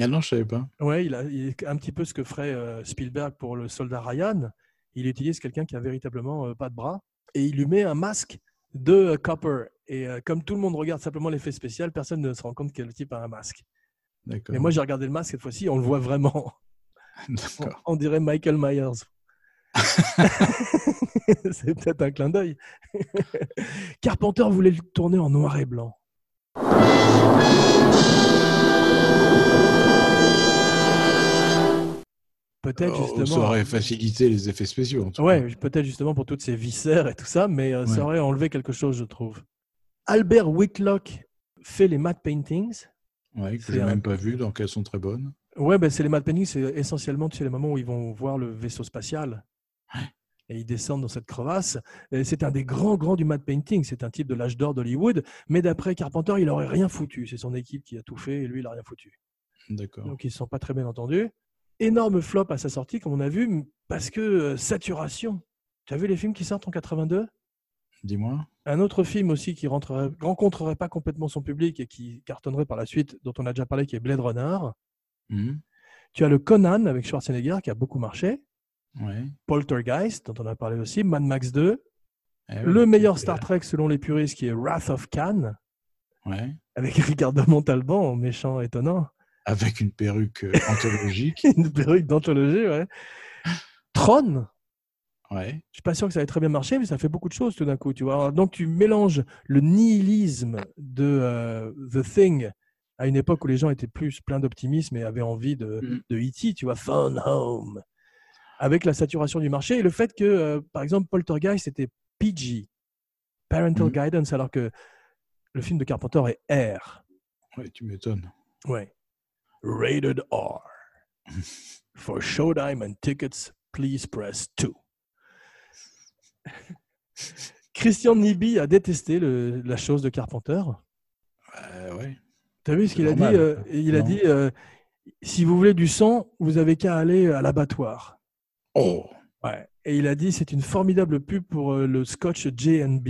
Ah non, je savais pas. Ouais, il a, il un petit peu ce que ferait euh, Spielberg pour le soldat Ryan. Il utilise quelqu'un qui a véritablement euh, pas de bras et il lui met un masque de Copper. Et euh, comme tout le monde regarde simplement l'effet spécial, personne ne se rend compte que le type a un masque. D'accord. Mais moi, j'ai regardé le masque cette fois-ci, on le voit vraiment. On, on dirait Michael Myers. C'est peut-être un clin d'œil. Carpenter voulait le tourner en noir et blanc. Peut-être Oh, justement. Ça aurait facilité les effets spéciaux. En tout Ouais, peut-être justement pour toutes ces viscères et tout ça, mais euh, ça Ouais. aurait enlevé quelque chose, je trouve. Albert Whitlock fait les matte paintings. Ouais, que j'ai un- même pas vu, donc elles sont très bonnes. Ouais, ben c'est les matte paintings, c'est essentiellement tu sais, les moments où ils vont voir le vaisseau spatial. Et ils descendent dans cette crevasse. C'est un des grands, grands du matte painting. C'est un type de l'âge d'or d'Hollywood. Mais d'après Carpenter, il aurait rien foutu. C'est son équipe qui a tout fait et lui, il a rien foutu. D'accord. Donc ils ne sont pas très bien entendus. Énorme flop à sa sortie, comme on a vu, parce que euh, saturation. Tu as vu les films qui sortent en 82 Dis-moi. Un autre film aussi qui rentrerait, rencontrerait pas complètement son public et qui cartonnerait par la suite, dont on a déjà parlé, qui est Blade Runner. Mhm. Tu as le Conan avec Schwarzenegger qui a beaucoup marché. Ouais. Poltergeist, dont on a parlé aussi. Mad Max 2. Eh oui, le meilleur Star Trek selon les puristes qui est Wrath of Khan, Ouais. avec Ricardo Montalban, méchant étonnant. Avec une perruque euh, anthologique. Une perruque d'anthologie, ouais. Tron, Ouais. Je suis pas sûr que ça ait très bien marché, mais ça fait beaucoup de choses tout d'un coup. Tu vois. Alors, donc tu mélanges le nihilisme de euh, The Thing à une époque où les gens étaient plus pleins d'optimisme et avaient envie de, Mm. de E.T., tu vois, Phone Home, avec la saturation du marché et le fait que, euh, par exemple, Poltergeist était PG, Parental Mm. Guidance, alors que le film de Carpenter est R. Ouais, tu m'étonnes. Ouais. Rated R. For showtime and tickets, please press 2. Christian Nibi a détesté le- la chose de Carpenter. Euh, ouais. Tu as vu ce qu'il a dit normal. euh, Il a dit euh, si vous voulez du sang, vous avez qu'à aller à l'abattoir. Oh. Ouais. Et il a dit c'est une formidable pub pour euh, le scotch J&B.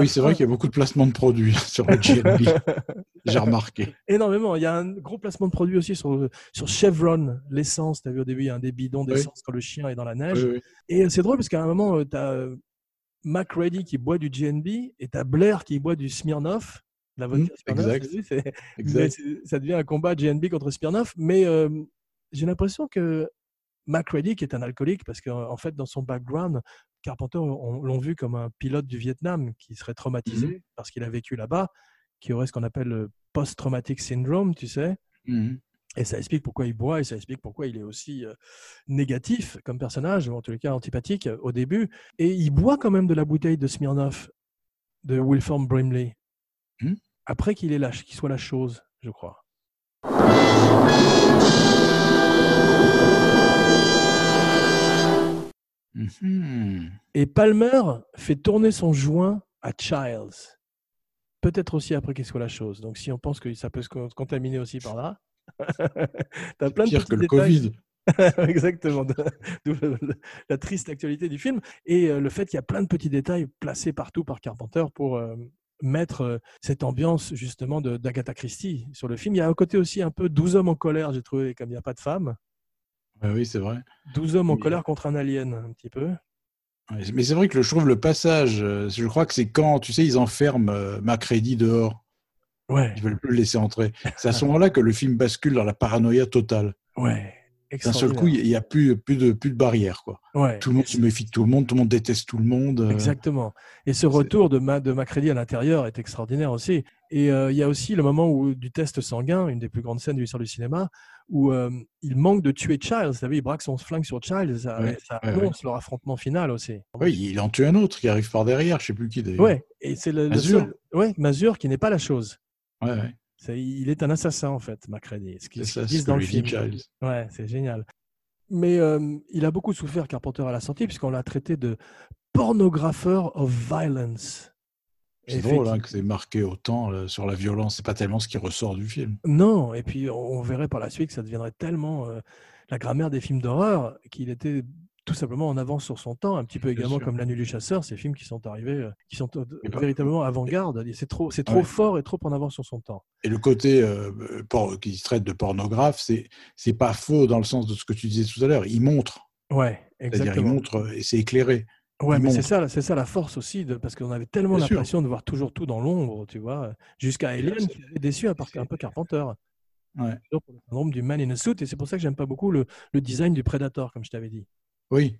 Oui, c'est vrai qu'il y a beaucoup de placements de produits sur le GNB. J'ai remarqué. Énormément. Il y a un gros placement de produits aussi sur, sur Chevron, l'essence. Tu as vu au début, il y a un des bidons d'essence quand le chien est dans la neige. Oui, oui. Et euh, c'est drôle parce qu'à un moment, tu as Mac Reddy qui boit du GNB et tu as Blair qui boit du Smirnoff. La vodka Mhm, Smirnoff, exact. ça devient un combat GNB contre Smirnoff. Mais euh, j'ai l'impression que Mac Reddy, qui est un alcoolique, parce qu'en en fait, dans son background, Carpenter on, on l'ont vu comme un pilote du Vietnam qui serait traumatisé Mhm. parce qu'il a vécu là-bas, qui aurait ce qu'on appelle le post-traumatic syndrome, tu sais. Mhm. Et ça explique pourquoi il boit et ça explique pourquoi il est aussi euh, négatif comme personnage, ou en tous les cas antipathique euh, au début. Et il boit quand même de la bouteille de Smirnoff de Wilform Brimley. Hmm. Après qu'il soit la chose, je crois. Mhm. Et Palmer fait tourner son joint à Childs. Peut-être aussi après qu'il soit la chose. Donc si on pense que ça peut se con- contaminer aussi par là. T'as plein de Pire que le détails. Covid. Exactement, d'où la triste actualité du film et euh, le fait qu'il y a plein de petits détails placés partout par Carpenter pour euh, mettre euh, cette ambiance justement d'Agatha Christie sur le film. Il y a un côté aussi un peu 12 hommes en colère, j'ai trouvé, comme il n'y a pas de femmes. Ouais, oui, c'est vrai. 12 hommes en colère contre un alien, un petit peu. Mais c'est vrai que je trouve le passage, euh, je crois que c'est quand, tu sais, ils enferment euh, Macready dehors. Ouais, Ils veulent plus le laisser entrer. C'est à ce moment-là que le film bascule dans la paranoïa totale. ouais. D'un seul coup, il n'y a plus, plus, de, plus de barrière. Quoi. Ouais. Tout le monde se méfie de tout le monde, tout le monde déteste tout le monde. euh, Exactement. Et ce retour de, Ma, de Macready à l'intérieur est extraordinaire aussi. Et euh, il y a aussi le moment où, du test sanguin, une des plus grandes scènes de l'histoire du cinéma, où euh, il manque de tuer Child. Vous savez, il braque son flingue sur Child. Ça, Ouais, ça ouais, annonce leur affrontement final aussi. Oui, il en tue un autre qui arrive par derrière, je sais plus qui d'ailleurs. Ouais, et c'est le, le Mazur. Mazur qui n'est pas la chose. Ouais, il est un assassin en fait, Macready. Ce qu'ils disent dans le film. Ouais, c'est génial. Mais euh, il a beaucoup souffert Carpenter à la sortie puisqu'on l'a traité de pornographeur of violence. C'est drôle hein, que c'est marqué autant là, sur la violence. C'est pas tellement ce qui ressort du film. Non, et puis on on verrait par la suite que ça deviendrait tellement euh, la grammaire des films d'horreur qu'il était tout simplement en avance sur son temps, un petit peu Bien également sûr. comme La Nuit du Chasseur, ces films qui sont arrivés, euh, qui sont euh, pas- véritablement avant-garde. C'est trop, c'est trop Ouais. fort et trop en avance sur son temps. Et le côté euh, por- qui se traite de pornographe, c'est c'est pas faux dans le sens de ce que tu disais tout à l'heure. Il montre, Ouais, c'est-à-dire il exactement. montre euh, et c'est éclairé. Ouais, mais c'est ça, c'est ça la force aussi, de, parce qu'on avait tellement l'impression de voir toujours tout dans l'ombre, tu vois, jusqu'à Alien qui avait déçu un, un peu Carpenter. Ouais. Toujours pour le syndrome du man in a suit, et c'est pour ça que j'aime pas beaucoup le, le design du Predator, comme je t'avais dit. Oui,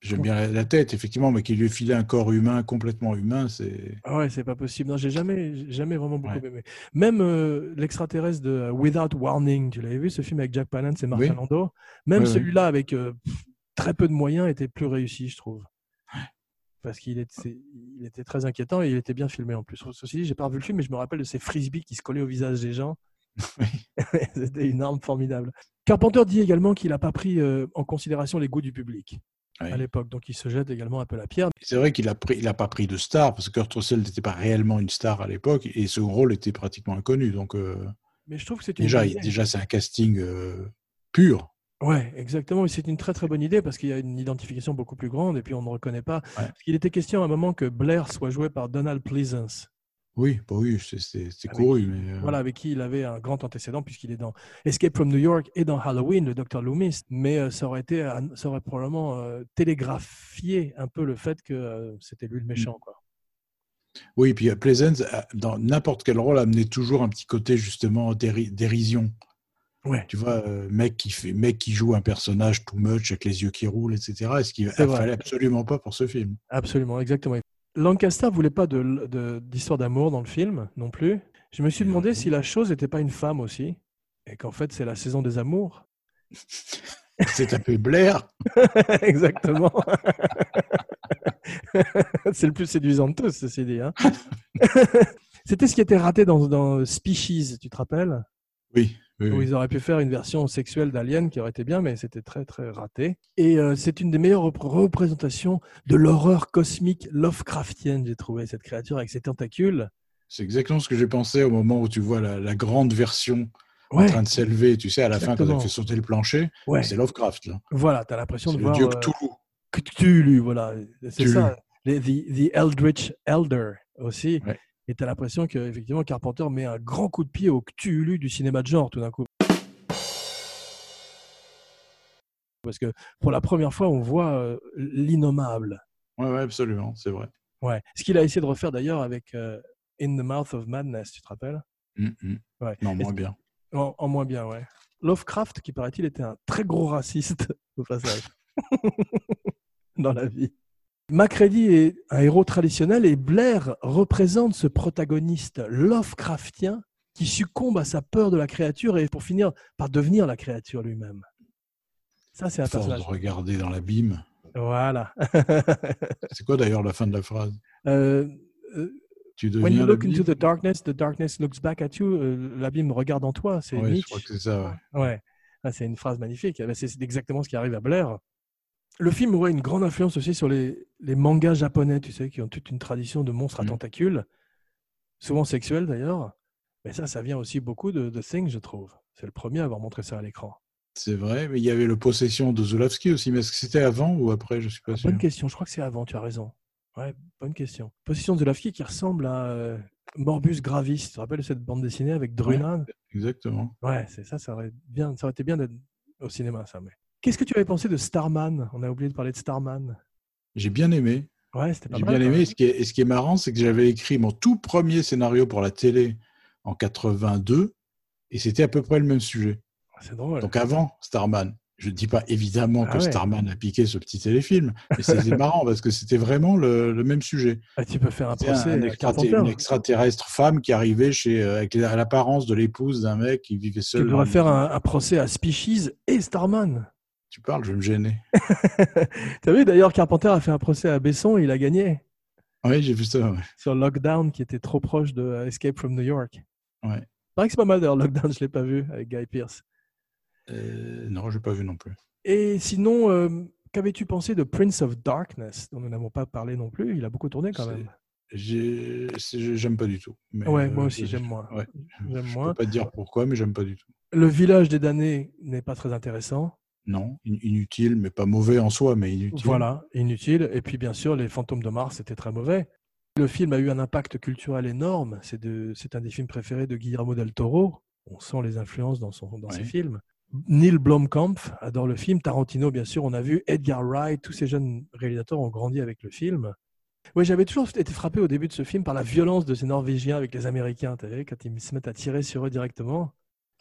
j'aime bien la, la tête, effectivement, mais qu'il lui ait filé un corps humain complètement humain, c'est Ah ouais, c'est pas possible. Non, j'ai jamais, jamais vraiment beaucoup Ouais. aimé. Même euh, l'extraterrestre de euh, Without Warning, tu l'avais vu ce film avec Jack Palance et Martin Oui. Landau Même Oui, celui-là avec euh, très peu de moyens était plus réussi, je trouve. Parce qu'il était, il était très inquiétant et il était bien filmé en plus. Ceci dit, j'ai pas revu le film, mais je me rappelle de ces frisbees qui se collaient au visage des gens. C'était une arme formidable. Carpenter dit également qu'il n'a pas pris euh, en considération les goûts du public Oui. à l'époque, donc il se jette également un peu la pierre. C'est vrai qu'il a pris, il a pas pris de star parce que Kurt Russell n'était pas réellement une star à l'époque et ce rôle était pratiquement inconnu. Donc euh, Mais je trouve que c'est déjà c'est un casting euh, pur. Ouais, exactement. Et c'est une très très bonne idée parce qu'il y a une identification beaucoup plus grande et puis on ne reconnaît pas. Ouais. Parce qu'il était question à un moment que Blair soit joué par Donald Pleasance. Oui, bah oui, c'est- couru, mais euh, Voilà, avec qui il avait un grand antécédent puisqu'il est dans Escape from New York et dans Halloween, le Dr Loomis. Mais euh, ça aurait été, un- ça aurait probablement euh, télégraphié un peu le fait que euh, c'était lui le méchant, quoi. oui. Puis euh, Pleasance, euh, dans n'importe quel rôle, amenait toujours un petit côté justement déri- dérision. Ouais. Tu vois, euh, mec qui fait, mec qui joue un personnage too much avec les yeux qui roulent, etc. Et ce qu'il fallait absolument pas pour ce film. Absolument, exactement. Lancaster voulait pas de- de- d'histoire d'amour dans le film non plus. Je me suis demandé si la chose n'était pas une femme aussi et qu'en fait c'est la saison des amours. C'est tapé Blair. Exactement. c'est le plus séduisant de tous, ceci dit. hein. C'était ce qui était raté dans, dans Species, tu te rappelles? Oui, oui, Où oui. ils auraient pu faire une version sexuelle d'Alien qui aurait été bien, mais c'était très très raté. Et euh, c'est une des meilleures repr- représentations de l'horreur cosmique Lovecraftienne, j'ai trouvé, cette créature avec ses tentacules. C'est exactement ce que j'ai pensé au moment où tu vois la, la grande version Ouais, en train de s'élever. Tu sais, à la fin, quand elle fait sauter le plancher, ouais. c'est Lovecraft. là. Voilà, tu as l'impression de le voir dieu euh, Cthulhu. Cthulhu, voilà. C'est ça. Les- the, the Eldritch Elder aussi. Ouais. Et tu as l'impression que effectivement Carpenter met un grand coup de pied au Cthulhu du cinéma de genre tout d'un coup. Parce que pour la première fois, on voit euh, l'innommable. Ouais, ouais, absolument, c'est vrai. Ouais. Ce qu'il a essayé de refaire d'ailleurs avec euh, In the Mouth of Madness, tu te rappelles? Hum. Ouais. Non, moins bien. en, en moins bien, ouais. Lovecraft, qui paraît-il était un très gros raciste au passage dans la vie. Macready est un héros traditionnel et Blair représente ce protagoniste Lovecraftien qui succombe à sa peur de la créature et pour finir par devenir la créature lui-même. Ça, c'est un Force de regarder dans l'abîme. Voilà. C'est quoi d'ailleurs la fin de la phrase? Euh, euh, Tu When you look into the darkness, the darkness looks back at you. Euh, L'abîme regarde en toi. C'est Ouais, je crois que c'est ça. ouais. Ouais, Ah, c'est une phrase magnifique. Eh ben, c'est exactement ce qui arrive à Blair. Le film aurait une grande influence aussi sur les, les mangas japonais, tu sais, qui ont toute une tradition de monstres à Mm. tentacules, souvent sexuels d'ailleurs. Mais ça, ça vient aussi beaucoup de, de Thing, je trouve. C'est le premier à avoir montré ça à l'écran. C'est vrai, mais il y avait le Possession de Zulawski aussi, mais est-ce que c'était avant ou après? Je suis pas sûr. Bonne question, je crois que c'est avant, tu as raison. Ouais, bonne question. Position de Zulawski qui ressemble à euh, Morbus Gravis. Tu te rappelles cette bande dessinée avec Drunan Exactement. Ouais, c'est ça, ça aurait, bien, ça aurait été bien d'être au cinéma, ça. Mais... Qu'est-ce que tu avais pensé de Starman? On a oublié de parler de Starman. J'ai bien aimé. Ouais, c'était pas J'ai bien aimé. même. Ce qui, est, et ce qui est marrant, c'est que j'avais écrit mon tout premier scénario pour la télé en 82, et c'était à peu près le même sujet. C'est drôle. Donc avant Starman. Je ne dis pas évidemment Ah que ouais. Starman a piqué ce petit téléfilm, mais c'était marrant parce que c'était vraiment le, le même sujet. Ah, tu peux faire un procès un une extraterrestre femme qui arrivait chez, euh, avec la- l'apparence de l'épouse d'un mec qui vivait Tu seul. dans devrais faire un, un procès à Species et Starman. Tu parles, je vais me gêner. T'as vu d'ailleurs Carpenter a fait un procès à Besson et il a gagné Oui, j'ai vu ça. ouais. sur Lockdown qui était trop proche de euh, Escape from New York. Ouais. Il paraît que c'est pas mal d'ailleurs Lockdown, je l'ai pas vu avec Guy Pearce. Euh, non, je n'ai pas vu non plus. Et sinon, euh, qu'avais-tu pensé de Prince of Darkness dont nous n'avons pas parlé non plus? Il a beaucoup tourné quand même. J'aime pas du tout. Mais, Ouais, euh, moi aussi j'aime moins. ouais. Je moins. peux pas te dire pourquoi, mais j'aime pas du tout. Le village des damnés n'est pas très intéressant. Non, in- inutile, mais pas mauvais en soi, mais inutile. Voilà, inutile. Et puis bien sûr, les fantômes de Mars, c'était très mauvais. Le film a eu un impact culturel énorme. C'est de- c'est un des films préférés de Guillermo del Toro. On sent les influences dans, son, dans ses films. Neil Blomkamp adore le film. Tarantino, bien sûr, on a vu. Edgar Wright, tous ces jeunes réalisateurs ont grandi avec le film. Oui, j'avais toujours été frappé au début de ce film par la violence de ces Norvégiens avec les Américains. Quand ils se mettent à tirer sur eux directement.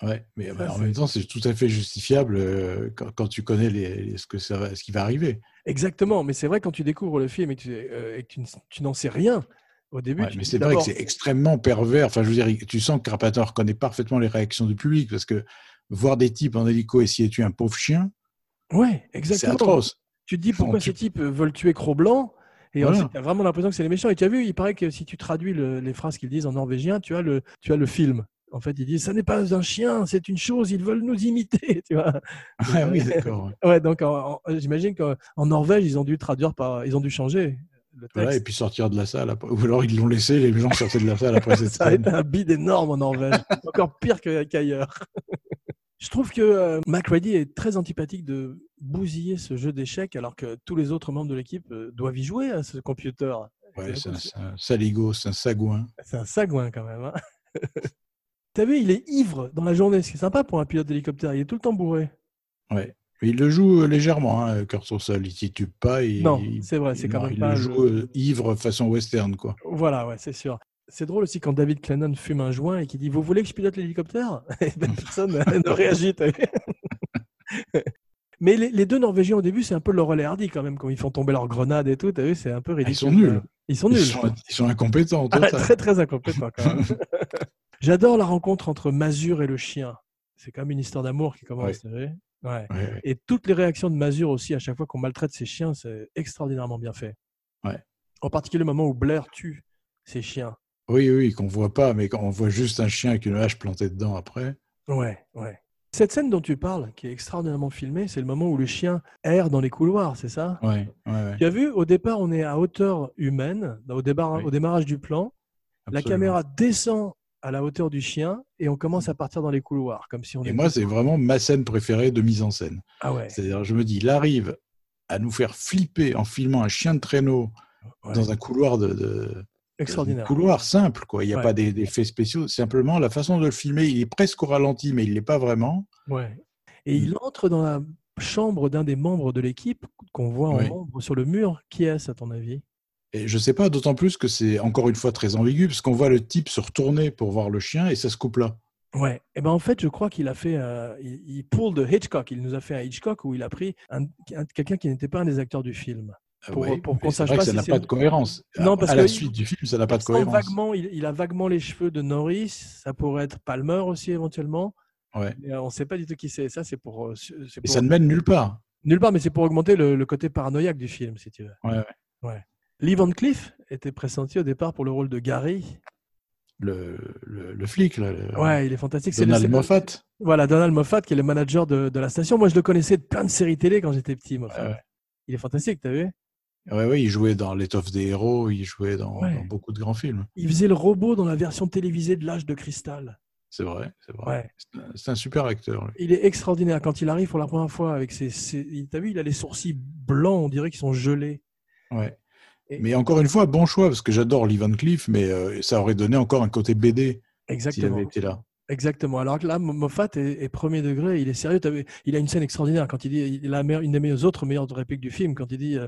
Ouais, mais Ça, bah, en même temps, c'est tout à fait justifiable euh, quand, quand tu connais les, les- ce, que ça va, ce qui va arriver. Exactement, mais c'est vrai quand tu découvres le film et que tu, euh, et que tu n'en sais rien au début. Ouais, mais c'est vrai que c'est extrêmement pervers. Enfin, je veux dire, tu sens que Carpenter connaît parfaitement les réactions du public parce que voir des types en hélico essayer de tuer un pauvre chien, Ouais, c'est atroce. Tu te dis pourquoi ces types euh, veulent tuer Cro-Blanc et Voilà. tu as vraiment l'impression que c'est les méchants. Et tu as vu, il paraît que si tu traduis le- les phrases qu'ils disent en norvégien, tu as le, tu as le film. En fait, ils disent ça n'est pas un chien, c'est une chose, ils veulent nous imiter. Tu vois Ah oui, d'accord. ouais. donc j'imagine qu'en en Norvège, ils ont dû traduire par. Ils ont dû changer le texte. Voilà, et puis sortir de la salle. après- Ou alors ils l'ont laissé, les gens sortaient de la salle après cette Ça a été un bide énorme en Norvège, encore pire qu'ailleurs. Je trouve que euh, McReady est très antipathique de bousiller ce jeu d'échecs alors que tous les autres membres de l'équipe euh, doivent y jouer à ce computer. Ouais, c'est un, c'est un saligo, c'est un sagouin. C'est un sagouin quand même. Hein T'as vu, il est ivre dans la journée, ce qui est sympa pour un pilote d'hélicoptère. Il est tout le temps bourré. Ouais. Il le joue euh, légèrement, hein, Kurt Russell. Il titube pas. Il, Non, il- c'est vrai, c'est il- quand même il pas le le- joue euh, ivre façon western, quoi. Voilà, ouais, c'est sûr. C'est drôle aussi quand David Clennon fume un joint et qu'il dit Vous voulez que je pilote l'hélicoptère? Et ben, Personne ne réagit. Mais les, les deux Norvégiens au début, c'est un peu Laurel et Hardy quand même, quand ils font tomber leurs grenades et tout. T'as vu, c'est un peu ridicule. Ils sont nuls. Ils sont Ils nuls. sont, ils sont incompétents. Ah, très très incompétents quand même. J'adore la rencontre entre Mazur et le chien. C'est quand même une histoire d'amour qui commence. Vu Ouais. Et toutes les réactions de Mazur aussi, à chaque fois qu'on maltraite ses chiens, c'est extraordinairement bien fait. Ouais. En particulier le moment où Blair tue ses chiens. Oui, oui, qu'on voit pas, mais qu'on voit juste un chien avec une hache plantée dedans après. Ouais, ouais. Cette scène dont tu parles, qui est extraordinairement filmée, c'est le moment où le chien erre dans les couloirs, c'est ça? Ouais, ouais, ouais. Tu as vu, au départ, on est à hauteur humaine, au, débar- Oui. au démarrage du plan. La caméra descend à la hauteur du chien et on commence à partir dans les couloirs, comme si on Et moi, c'est vraiment ma scène préférée de mise en scène. Ah ouais. C'est-à-dire, je me dis, il arrive à nous faire flipper en filmant un chien de traîneau ouais. dans un couloir de, de- Extraordinaire. un couloir simple, quoi. Il n'y a Ouais. pas des- d'effets spéciaux. Simplement, la façon de le filmer, il est presque au ralenti, mais il l'est pas vraiment. Ouais. Et il entre dans la chambre d'un des membres de l'équipe qu'on voit en membre sur le mur. Qui est-ce, à ton avis? Et je sais pas, d'autant plus que c'est encore une fois très ambigu, parce qu'on voit le type se retourner pour voir le chien et ça se coupe là. Ouais. Et ben en fait, je crois qu'il a fait, euh, il, il pull de Hitchcock. Il nous a fait un Hitchcock où il a pris un- un- quelqu'un qui n'était pas un des acteurs du film. Ah Pour- ouais, pour qu'on c'est sache vrai pas que ça si n'a pas de cohérence. Non, parce à la que suite du film, ça n'a pas de cohérence. vaguement, il, il a vaguement les cheveux de Norris. Ça pourrait être Palmer aussi éventuellement. Ouais. Mais, euh, on ne sait pas du tout qui c'est. Ça, c'est pour, euh, Et ça ne mène nulle part. nulle part, mais c'est pour augmenter le, le côté paranoïaque du film, si tu veux. Ouais, ouais. Lee Van Cleef était pressenti au départ pour le rôle de Gary. Le, le, le flic, là, le- Ouais, il est fantastique. Donald Moffat. Voilà, Donald Moffat, qui est le manager de, de la station. Moi, je le connaissais de plein de séries télé quand j'étais petit, Moffat. Ouais. Il est fantastique, t'as vu? Ouais, ouais, il jouait dans L'étoffe des héros, il jouait dans, Ouais. dans beaucoup de grands films. Il faisait le robot dans la version télévisée de L'âge de cristal. C'est vrai, c'est vrai. Ouais. C'est un- super acteur. lui. Il est extraordinaire. Quand il arrive pour la première fois avec ses. ses... T'as vu, il a les sourcils blancs, on dirait qu'ils sont gelés. Ouais. Et- Mais encore une fois, bon choix, parce que j'adore Lee Van Cleef, mais euh, ça aurait donné encore un côté BD s'il avait été là. Exactement. Alors que là, Mo- Moffat est, est premier degré, il est sérieux. Il a une scène extraordinaire quand il dit, il a une des meilleures autres meilleures répliques du film, quand il dit, euh,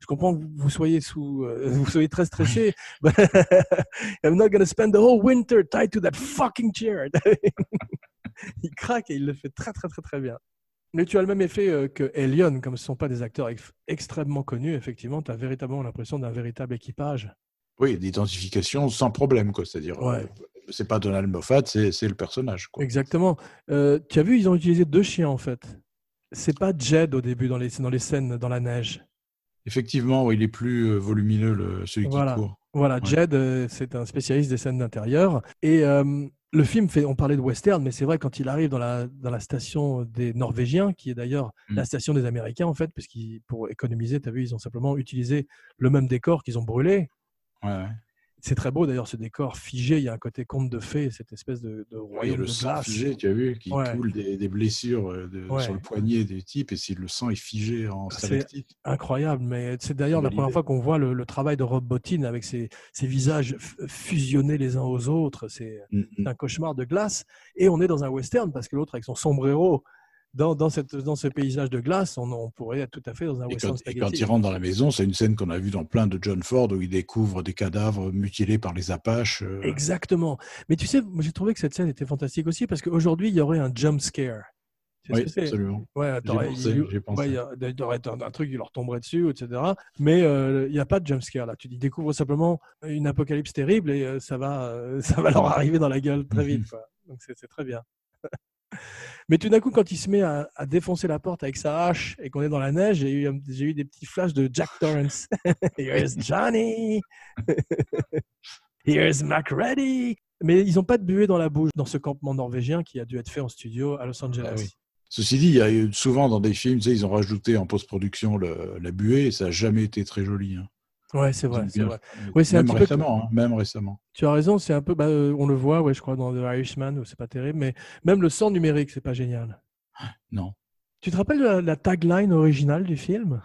je comprends que vous- vous soyez sous, euh, vous soyez très stressé. but I'm not gonna spend the whole winter tied to that fucking chair. il craque et il le fait très très très très bien. Mais tu as le même effet euh, que Elion, comme ce ne sont pas des acteurs ex- extrêmement connus, effectivement, tu as véritablement l'impression d'un véritable équipage. Oui, d'identification sans problème, quoi. C'est-à-dire, Ouais. euh, c'est pas Donald Moffat, c'est le personnage, quoi. Exactement. Euh, tu as vu, ils ont utilisé deux chiens en fait. C'est pas Jed au début dans les, dans les scènes dans la neige. Effectivement, il est plus euh, volumineux, le, celui Voilà. qui court. Voilà, Ouais. Jed, euh, c'est un spécialiste des scènes d'intérieur. Et euh, le film fait, on parlait de western, mais c'est vrai quand il arrive dans la, dans la station des Norvégiens, qui est d'ailleurs Mm. la station des Américains en fait, parce qu'ils pour économiser, tu as vu, ils ont simplement utilisé le même décor qu'ils ont brûlé. Ouais, ouais. C'est très beau d'ailleurs ce décor figé. Il y a un côté conte de fées, cette espèce de, de Ouais, il y a royaume le de sang glace. figé, tu as vu, qui Ouais. coule des, des blessures euh, de- Ouais. sur le poignet des types, et si le sang est figé en C'est- stalactite. Incroyable, mais c'est d'ailleurs la première fois qu'on voit le, le travail de Rob Bottin avec ses, ses visages fusionnés les uns aux autres. C'est Mm, mm. un cauchemar de glace. Et on est dans un western parce que l'autre avec son sombrero dans, dans, cette, dans ce paysage de glace, on, on pourrait être tout à fait dans un Et western quand, et quand il rentre dans la maison, c'est une scène qu'on a vue dans plein de John Ford où il découvre des cadavres mutilés par les Apaches. euh, Exactement. Mais tu sais, j'ai trouvé que cette scène était fantastique aussi parce qu'aujourd'hui, il y aurait un jump scare. Oui, absolument. Ouais, pensé, il- j'ai pensé. ouais, il y aurait un, un truc qui leur tomberait dessus, etc. Mais euh, il n'y a pas de jumpscare là. Tu dis, découvres simplement une apocalypse terrible et euh, ça, va, ça va leur arriver dans la gueule très vite. quoi. Donc c'est très bien. Mais tout d'un coup, quand il se met à, défoncer la porte avec sa hache et qu'on est dans la neige, j'ai eu, des petits flashs de Jack Torrance. Here's Johnny. Here's Macready. Mais ils n'ont pas de buée dans la bouche dans ce campement norvégien qui a dû être fait en studio à Los Angeles. Ah. Ceci dit, il y a eu souvent dans des films, ils ont rajouté en post-production la buée et ça n'a jamais été très joli. hein. Ouais, c'est vrai, c'est vrai. Oui, c'est un même petit peu- récemment, hein, même récemment. Tu as raison, c'est un peu, bah, euh, on le voit, ouais, je crois, dans The Irishman, où c'est pas terrible, mais même le sang numérique, c'est pas génial. Non. Tu te rappelles de la, la tagline originale du film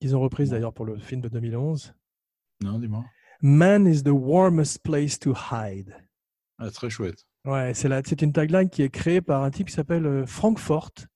qu'ils ont reprise d'ailleurs pour le film de 2011 Non, dis-moi. Man is the warmest place to hide. Ah, très chouette. Ouais, c'est la- c'est une tagline qui est créée par un type qui s'appelle euh, Frankfurt.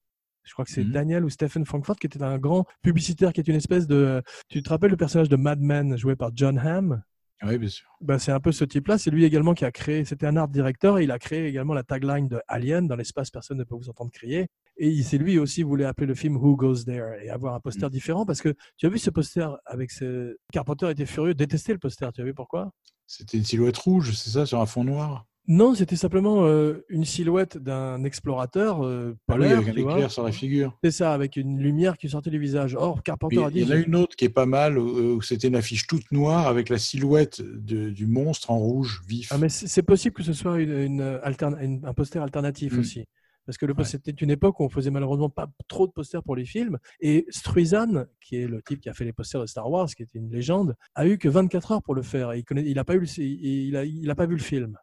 Je crois que c'est Mhm. Daniel ou Stephen Frankfurt qui était un grand publicitaire qui est une espèce de. Tu te rappelles le personnage de Mad Men joué par John Hamm? Oui, bien sûr. Ben, c'est un peu ce type-là. C'est lui également qui a créé, c'était un art directeur et il a créé également la tagline de Alien, dans l'espace, personne ne peut vous entendre crier. Et c'est lui aussi voulait appeler le film Who Goes There et avoir un poster différent parce que tu as vu ce poster avec ce. Carpenter était furieux, détestait le poster. Tu as vu pourquoi? C'était une silhouette rouge, c'est ça, sur un fond noir? Non, c'était simplement euh, une silhouette d'un explorateur euh, Ah oui, avec un vois. éclair sur la figure. C'est ça, avec une lumière qui sortait du visage. Or, Carpenter a dit. il y en a une autre qui est pas mal, où, où c'était une affiche toute noire avec la silhouette de- du monstre en rouge vif. Ah, mais c'est possible que ce soit une, une alterne- une- un poster alternatif Mm. aussi. Parce que Ouais. c'était une époque où on faisait malheureusement pas trop de posters pour les films. Et Struizan, qui est le type qui a fait les posters de Star Wars, qui était une légende, a eu que 24 heures pour le faire. Il connaît, il pas eu, le- il a, il a pas vu le film.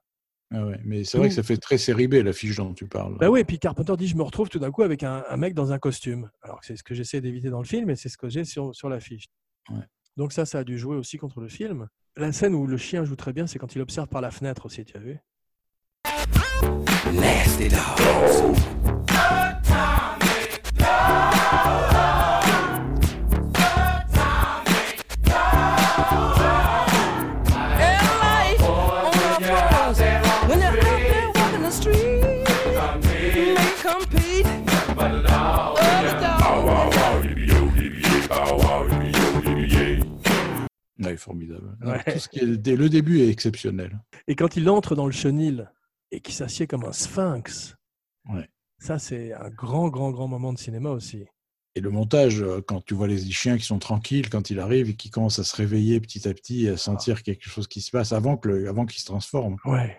Ah ouais, mais c'est vrai que ça fait très série B l'affiche dont tu parles. Bah oui, et puis Carpenter dit, je me retrouve tout d'un coup avec un, un mec dans un costume. Alors que c'est ce que j'essaie d'éviter dans le film, et c'est ce que j'ai sur, sur l'affiche. Ouais. Donc ça, ça a dû jouer aussi contre le film. La scène où le chien joue très bien, c'est quand il observe par la fenêtre aussi, tu as vu Ouais, formidable. Ouais. Tout ce qui est, dès le début est exceptionnel. Et quand il entre dans le chenil et qu'il s'assied comme un sphinx, Ouais. ça c'est un grand, grand, grand moment de cinéma aussi. Et le montage, euh, quand tu vois les chiens qui sont tranquilles quand il arrive et qui commencent à se réveiller petit à petit, et à sentir quelque chose qui se passe avant qu'il se transforme. Ouais,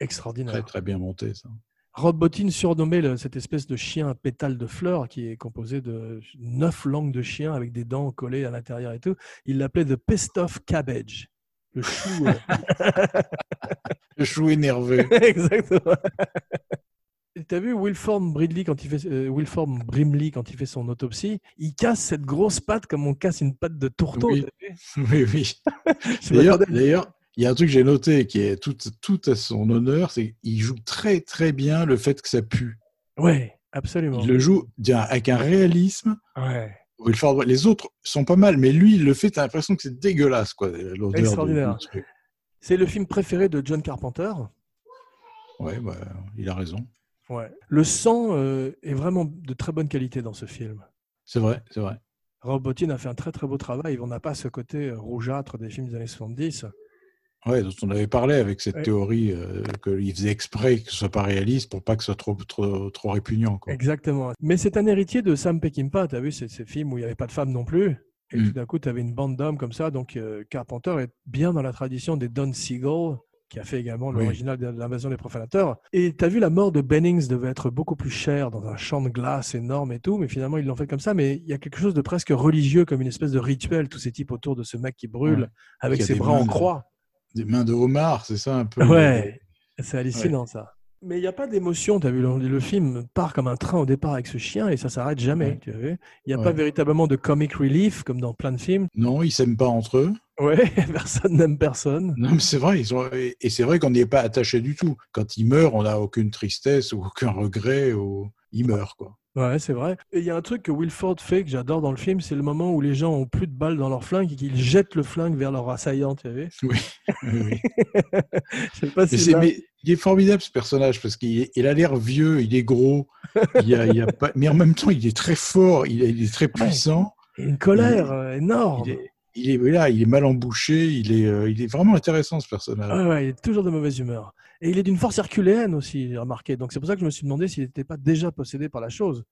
extraordinaire. Très très bien monté ça. Rob Bottin surnommait le- cette espèce de chien à pétales de fleurs qui est composé de neuf langues de chien avec des dents collées à l'intérieur et tout. Il l'appelait The Pissed Off Cabbage. Le chou. euh, Le chou énervé. Exactement. T'as vu Wilform Brimley quand il fait euh, Wilform Brimley quand il fait son autopsie, il casse cette grosse patte comme on casse une patte de tourteau. Oui. Oui, oui. D'ailleurs, il y a un truc que j'ai noté qui est tout, tout à son honneur, c'est qu'il joue très très bien le fait que ça pue. ouais, absolument. Il le joue avec un réalisme. Ouais, Wilford, les autres sont pas mal, mais lui, il le fait, t'as l'impression que c'est dégueulasse, quoi, l'odeur. c'est le film préféré de John Carpenter. Ouais, bah, il a raison. Ouais. Le sang euh, est vraiment de très bonne qualité dans ce film. C'est vrai, c'est vrai. Rob Bottin a fait un très très beau travail. On n'a pas ce côté euh, rougeâtre des films des années 70. Ouais, dont on avait parlé avec cette Ouais. théorie euh, qu'il faisait exprès que ce soit pas réaliste pour pas que ce soit trop, trop, trop répugnant. Quoi. Exactement. Mais c'est un héritier de Sam Peckinpah. Tu as vu ces, ces films où il n'y avait pas de femmes non plus. Et Mm. tout d'un coup, tu avais une bande d'hommes comme ça. Donc euh, Carpenter est bien dans la tradition des Don Siegel, qui a fait également Oui. l'original de l'invasion des profanateurs. Et tu as vu, la mort de Bennings devait être beaucoup plus chère dans un champ de glace énorme et tout. Mais finalement, ils l'ont fait comme ça. Mais il y a quelque chose de presque religieux, comme une espèce de rituel, tous ces types autour de ce mec qui brûle avec ses bras en croix. Des mains de homard, c'est ça un peu Ouais, c'est hallucinant ça. Mais il n'y a pas d'émotion, tu as vu, le, le film part comme un train au départ avec ce chien et ça s'arrête jamais, Ouais. tu as vu. Il n'y a pas véritablement de comic relief comme dans plein de films. Non, ils s'aiment pas entre eux. Ouais, personne n'aime personne. Non, mais c'est vrai, ils sont... et c'est vrai qu'on n'y est pas attaché du tout. Quand il meurt, on n'a aucune tristesse ou aucun regret. Ou... Il meurt, quoi. Ouais, c'est vrai. Et il y a un truc que Wilford fait que j'adore dans le film, c'est le moment où les gens ont plus de balles dans leur flingue et qu'ils jettent le flingue vers leur assaillant, tu vu. Oui, oui, oui. Je sais pas si c'est- là- mais il est formidable ce personnage parce qu'il il a l'air vieux, il est gros, il y a, il y a pas... mais en même temps il est très fort, il est, il est très puissant. il a une colère euh, énorme. Il est, il est là, il est mal embouché, il est, euh, il est vraiment intéressant ce personnage. Ouais, ouais, il est toujours de mauvaise humeur. Et il est d'une force herculéenne aussi, j'ai remarqué. Donc c'est pour ça que je me suis demandé s'il n'était pas déjà possédé par la chose.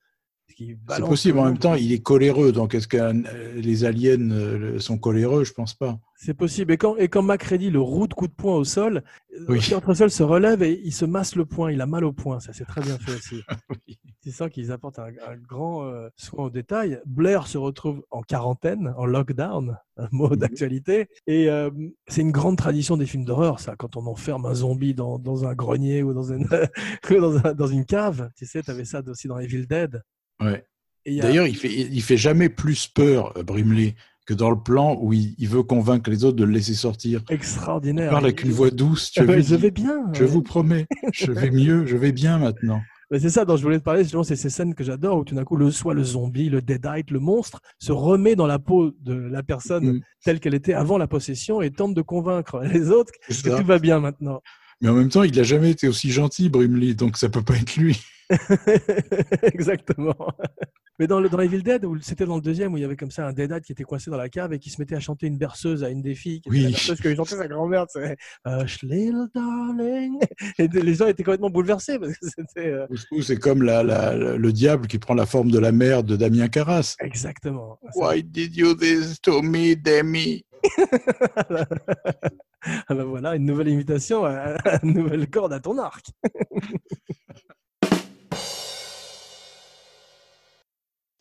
C'est possible. En même temps, il est coléreux. Donc, est-ce que euh, les aliens euh, sont coléreux? Je pense pas. C'est possible. Et quand, et quand Macready le roue de coup de poing au sol, Oui. oui. Russell se relève et il se masse le poing. Il a mal au poing. Ça, c'est très bien fait aussi. Oui. Tu sens qu'ils apportent un, un grand euh, soin au détail. Blair se retrouve en quarantaine, en lockdown, un mot Mhm. d'actualité. Et euh, c'est une grande tradition des films d'horreur, ça, quand on enferme un zombie dans, dans un grenier ou dans une, ou dans, un- dans une cave. Tu sais, tu avais ça aussi dans Evil Dead. Ouais. Il a- D'ailleurs, il fait, il fait jamais plus peur, euh, Brimley, que dans le plan où il, il veut convaincre les autres de le laisser sortir. Il extraordinaire. parle avec une voix douce. Tu Ouais, vu, je il vais bien. Je ouais. vous promets, je vais mieux, je vais bien maintenant. Mais c'est ça dont je voulais te parler, justement, c'est ces scènes que j'adore où tout d'un coup, le, soit le zombie, le deadite, le monstre, se remet dans la peau de la personne Mm. telle qu'elle était avant la possession et tente de convaincre les autres que tout va bien maintenant. Mais en même temps, il n'a jamais été aussi gentil, Brimley, donc ça peut pas être lui. Exactement. Mais dans, le, dans Evil Dead, où c'était dans le deuxième, où il y avait comme ça un deadite qui était coincé dans la cave et qui se mettait à chanter une berceuse à une des filles. Qui Oui. la berceuse que chantait sa grand-mère. C'est Hush, little darling. Et les gens étaient complètement bouleversés parce que c'était. euh, c'est comme la, la- la- le diable qui prend la forme de la mère de Damien Carras. Exactement. Why did you this to me, Demi? Ah ben voilà, une nouvelle imitation, euh, une nouvelle corde à ton arc.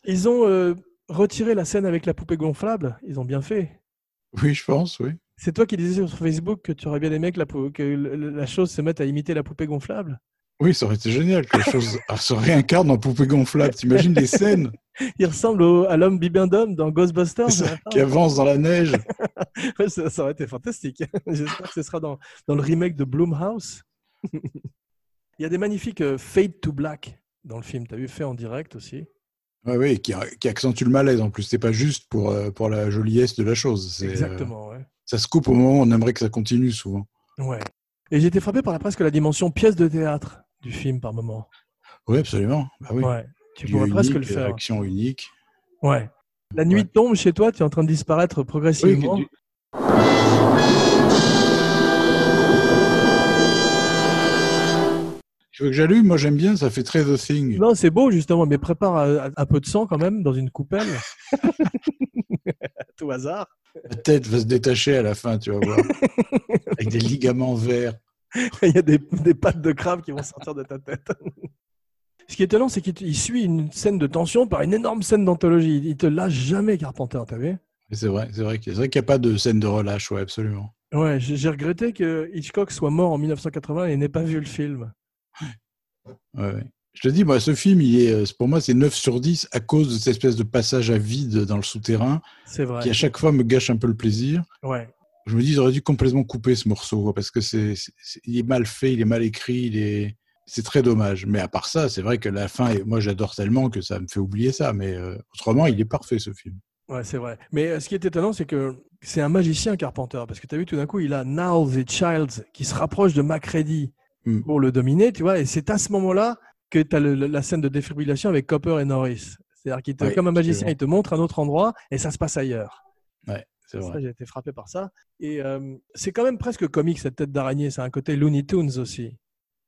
Ils ont euh, retiré la scène avec la poupée gonflable. Ils ont bien fait. Oui, je pense, oui. C'est toi qui disais sur Facebook que tu aurais bien aimé que la, que chose se mette à imiter la poupée gonflable. Oui, ça aurait été génial que la chose se réincarne en poupée gonflable. T'imagines les scènes Il ressemble au- à l'homme bibendum dans Ghostbusters. ça, qui avancent dans la neige Ouais, ça, ça aurait été fantastique. J'espère que ce sera dans, dans le remake de Bloomhouse. Il y a des magnifiques euh, Fade to Black dans le film. Tu as vu fait en direct aussi? Oui, oui, qui, qui accentue le malaise en plus. C'est pas juste pour, euh, pour la joliesse de la chose. euh, Exactement, ouais. ça se coupe au moment où on aimerait que ça continue souvent. ouais. Et été frappé par la presque la dimension pièce de théâtre du film par moment. Oui, absolument. Bah oui. Ouais. Tu Lieu pourrais presque le faire. Action unique. Ouais. La nuit Ouais. tombe chez toi, tu es en train de disparaître progressivement. Oui, Tu veux que j'allume? Moi, j'aime bien. Ça fait très The Thing. Non, c'est beau justement, mais prépare un peu de sang quand même dans une coupelle. À Tout hasard. La tête va se détacher à la fin, tu vas voir. Avec des ligaments verts. Il y a des, des pattes de crabe qui vont sortir de ta tête. Ce qui est étonnant, c'est qu'il suit une scène de tension par une énorme scène d'anthologie. Il te lâche jamais, Carpenter, t'as vu? C'est vrai, c'est vrai qu'il n'y a pas de scène de relâche, ouais, absolument. Ouais, j'ai regretté que Hitchcock soit mort en 1980 et n'ait pas vu le film. Ouais, ouais. Je te dis, moi, ce film, il est, euh, pour moi, c'est 9 sur 10 à cause de cette espèce de passage à vide dans le souterrain vrai. qui, à chaque fois, me gâche un peu le plaisir. Ouais. Je me dis, ils auraient dû complètement couper ce morceau quoi, parce que c'est, il est mal fait, il est mal écrit, il est, c'est très dommage. Mais à part ça, c'est vrai que la fin, et moi, j'adore tellement que ça me fait oublier ça. Mais euh, autrement, il est parfait, ce film. Ouais, c'est vrai. Mais euh, ce qui est étonnant, c'est que c'est un magicien Carpenter, parce que tu as vu tout d'un coup, il a Now the Childs qui se rapproche de Macready Mm. pour le dominer, tu vois, et c'est à ce moment-là que tu as la scène de défibrillation avec Copper et Norris. C'est-à-dire qu'il te, comme un magicien, il te montre un autre endroit et ça se passe ailleurs. Ouais, c'est vrai. j'ai été frappé par ça. Et euh, c'est quand même presque comique cette tête d'araignée. C'est un côté Looney Tunes aussi.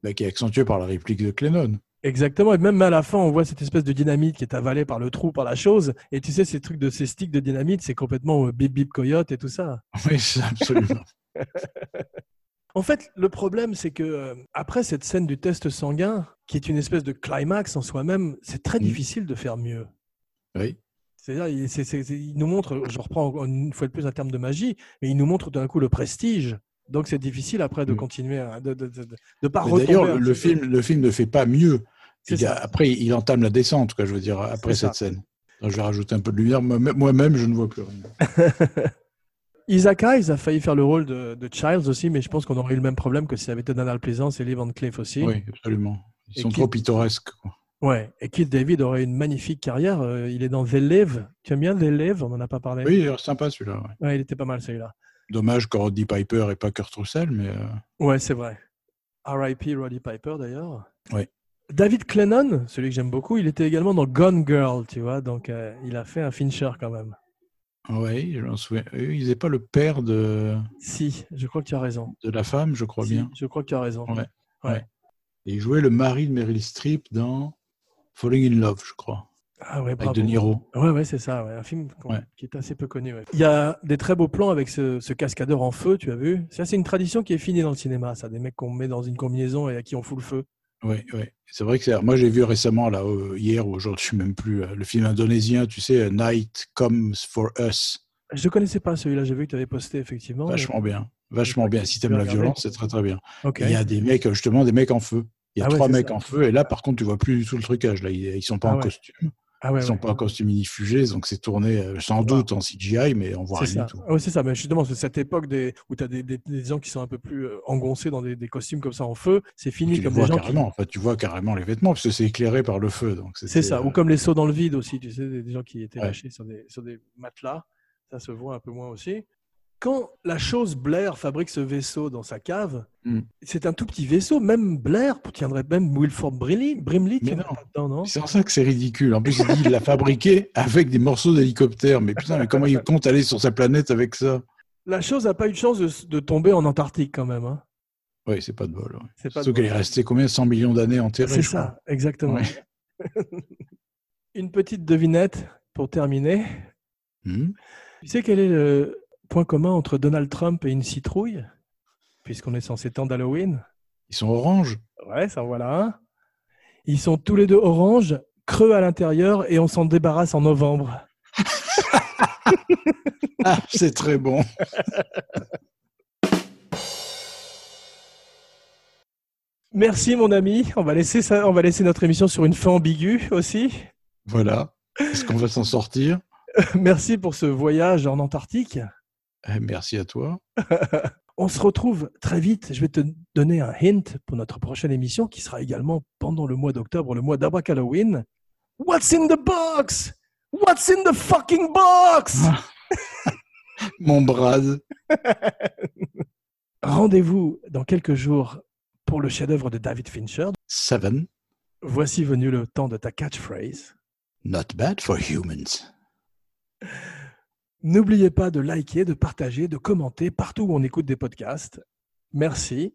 Bah, qui est accentué par la réplique de Clennon. Exactement. Et même à la fin, on voit cette espèce de dynamite qui est avalée par le trou, par la chose. Et tu sais, ces trucs de ces sticks de dynamite, c'est complètement euh, bip bip coyote et tout ça. Oui, absolument. En fait, le problème, c'est que euh, après cette scène du test sanguin, qui est une espèce de climax en soi-même, c'est très Mm. difficile de faire mieux. oui. C'est-à-dire, il, c'est- c'est- c'est- il nous montre, je reprends une fois de plus un terme de magie, mais il nous montre d'un coup le prestige. Donc c'est difficile après de Mm. continuer, à, de, de, de, de pas Mais retomber. D'ailleurs, le film, le film ne fait pas mieux. Il a- après, il entame la descente, quoi, je veux dire, après C'est cette ça. scène. Donc, je vais rajouter un peu de lumière. Moi-même, je ne vois plus rien. Isaac Hayes a failli faire le rôle de, de Childs aussi, mais je pense qu'on aurait eu le même problème que si ça avait été Donald Pleasance et Lee Van Cleef aussi. Oui, absolument. Ils Et sont trop pittoresques. quoi. Ouais. Et Keith David aurait une magnifique carrière. euh, il est dans The Live. Tu aimes bien The Live On n'en a pas parlé. Oui, il est sympa celui-là. ouais. Ouais, il était pas mal celui-là. Dommage que Roddy Piper et pas Kurt Russell, mais euh, Ouais, c'est vrai. R.I.P. Roddy Piper d'ailleurs. Ouais. David Clennon, celui que j'aime beaucoup, il était également dans Gone Girl, tu vois. Donc euh, il a fait un Fincher quand même. Oui, je m'en souviens. Euh, Il n'est pas le père de, Si, je crois que tu as raison. de la femme, je crois Si, bien. Je crois que tu as raison. Ouais. Ouais. Et il jouait le mari de Meryl Streep dans Falling in Love, je crois, Ah ouais, avec bravo. De Niro. Ouais, ouais, c'est ça. ouais, Un film Ouais. qui est assez peu connu. ouais. Il y a des très beaux plans avec ce, ce cascadeur en feu, tu as vu? Ça, c'est une tradition qui est finie dans le cinéma, ça. Des mecs qu'on met dans une combinaison et à qui on fout le feu. Oui, oui. C'est vrai que c'est. Moi, j'ai vu récemment, là, euh, hier ou aujourd'hui, je ne sais même plus, euh, le film indonésien, tu sais, A Night Comes for Us. Je ne connaissais pas celui-là, j'ai vu que tu avais posté effectivement. Vachement bien. Vachement bien. Si Tu t'aimes la violence, c'est très très bien. Il y a des mecs, euh, justement, des mecs en feu. Il y a Ah trois mecs ça. en feu, et là, par contre, tu vois plus du tout le trucage. Là, ils, ils sont pas Ah en ouais. costume. Ah ouais, Ils sont ouais. pas en costume inifugé, donc c'est tourné euh, sans doute en CGI, mais on voit rien du tout. Ouais, c'est ça. Mais justement, c'est cette époque des, où tu as des, des, des gens qui sont un peu plus euh, engoncés dans des, des costumes comme ça en feu. C'est fini Tu les comme des qui- carrément. En fait, tu vois carrément les vêtements, parce que c'est éclairé par le feu. C'est ça. euh, Ou comme les sauts dans le vide aussi, tu sais, des, gens qui étaient Ouais. lâchés sur des, sur des matelas. Ça se voit un peu moins aussi. Quand la chose Blair fabrique ce vaisseau dans sa cave, Mm. c'est un tout petit vaisseau. Même Blair tiendrait même Wilford Brimley, Brimley C'est en ça que c'est ridicule. En plus, il dit l'a fabriqué avec des morceaux d'hélicoptère. Mais putain, mais comment il compte aller sur sa planète avec ça? La chose n'a pas eu de chance de, tomber en Antarctique quand même. hein. Oui, c'est pas de bol. ouais. C'est pas Surtout qu'elle est restée combien? 100 millions d'années enterrée. C'est crois. ça, exactement. Ouais. Une petite devinette pour terminer. Hmm. Tu sais quel est le point commun entre Donald Trump et une citrouille Puisqu'on est censé temps d'Halloween. Ils sont oranges. Ouais, ça en voilà un. Ils sont tous les deux oranges, creux à l'intérieur et on s'en débarrasse en novembre. Ah, c'est très bon. Merci mon ami. On va laisser ça, on va laisser notre émission sur une fin ambiguë aussi. Voilà. Est-ce qu'on va s'en sortir? Merci pour ce voyage en Antarctique. Eh, Merci à toi. On se retrouve très vite. Je vais te donner un hint pour notre prochaine émission qui sera également pendant le mois d'octobre, le mois d'Abrac Halloween. What's in the box? What's in the fucking box? Mon Brad. Rendez-vous dans quelques jours pour le chef-d'œuvre de David Fincher. Seven. Voici venu le temps de ta catchphrase. Not bad for humans. N'oubliez pas de liker, de partager, de commenter partout où on écoute des podcasts. Merci.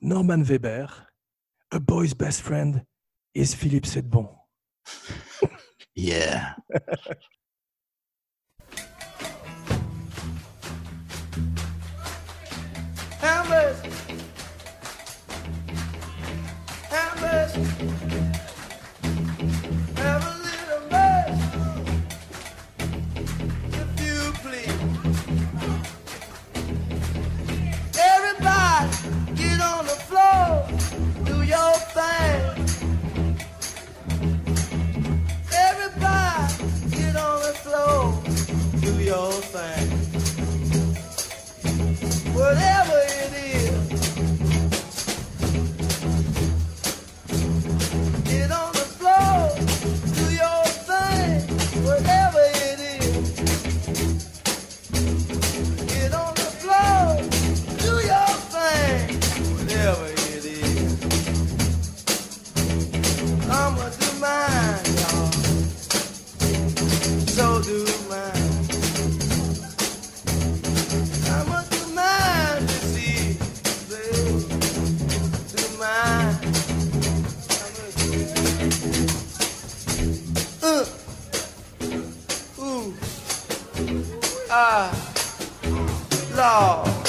Norman Weber. A boy's best friend is Philippe Sedbon. Yeah. Everybody get on the floor, do your thing. Whatever 知道。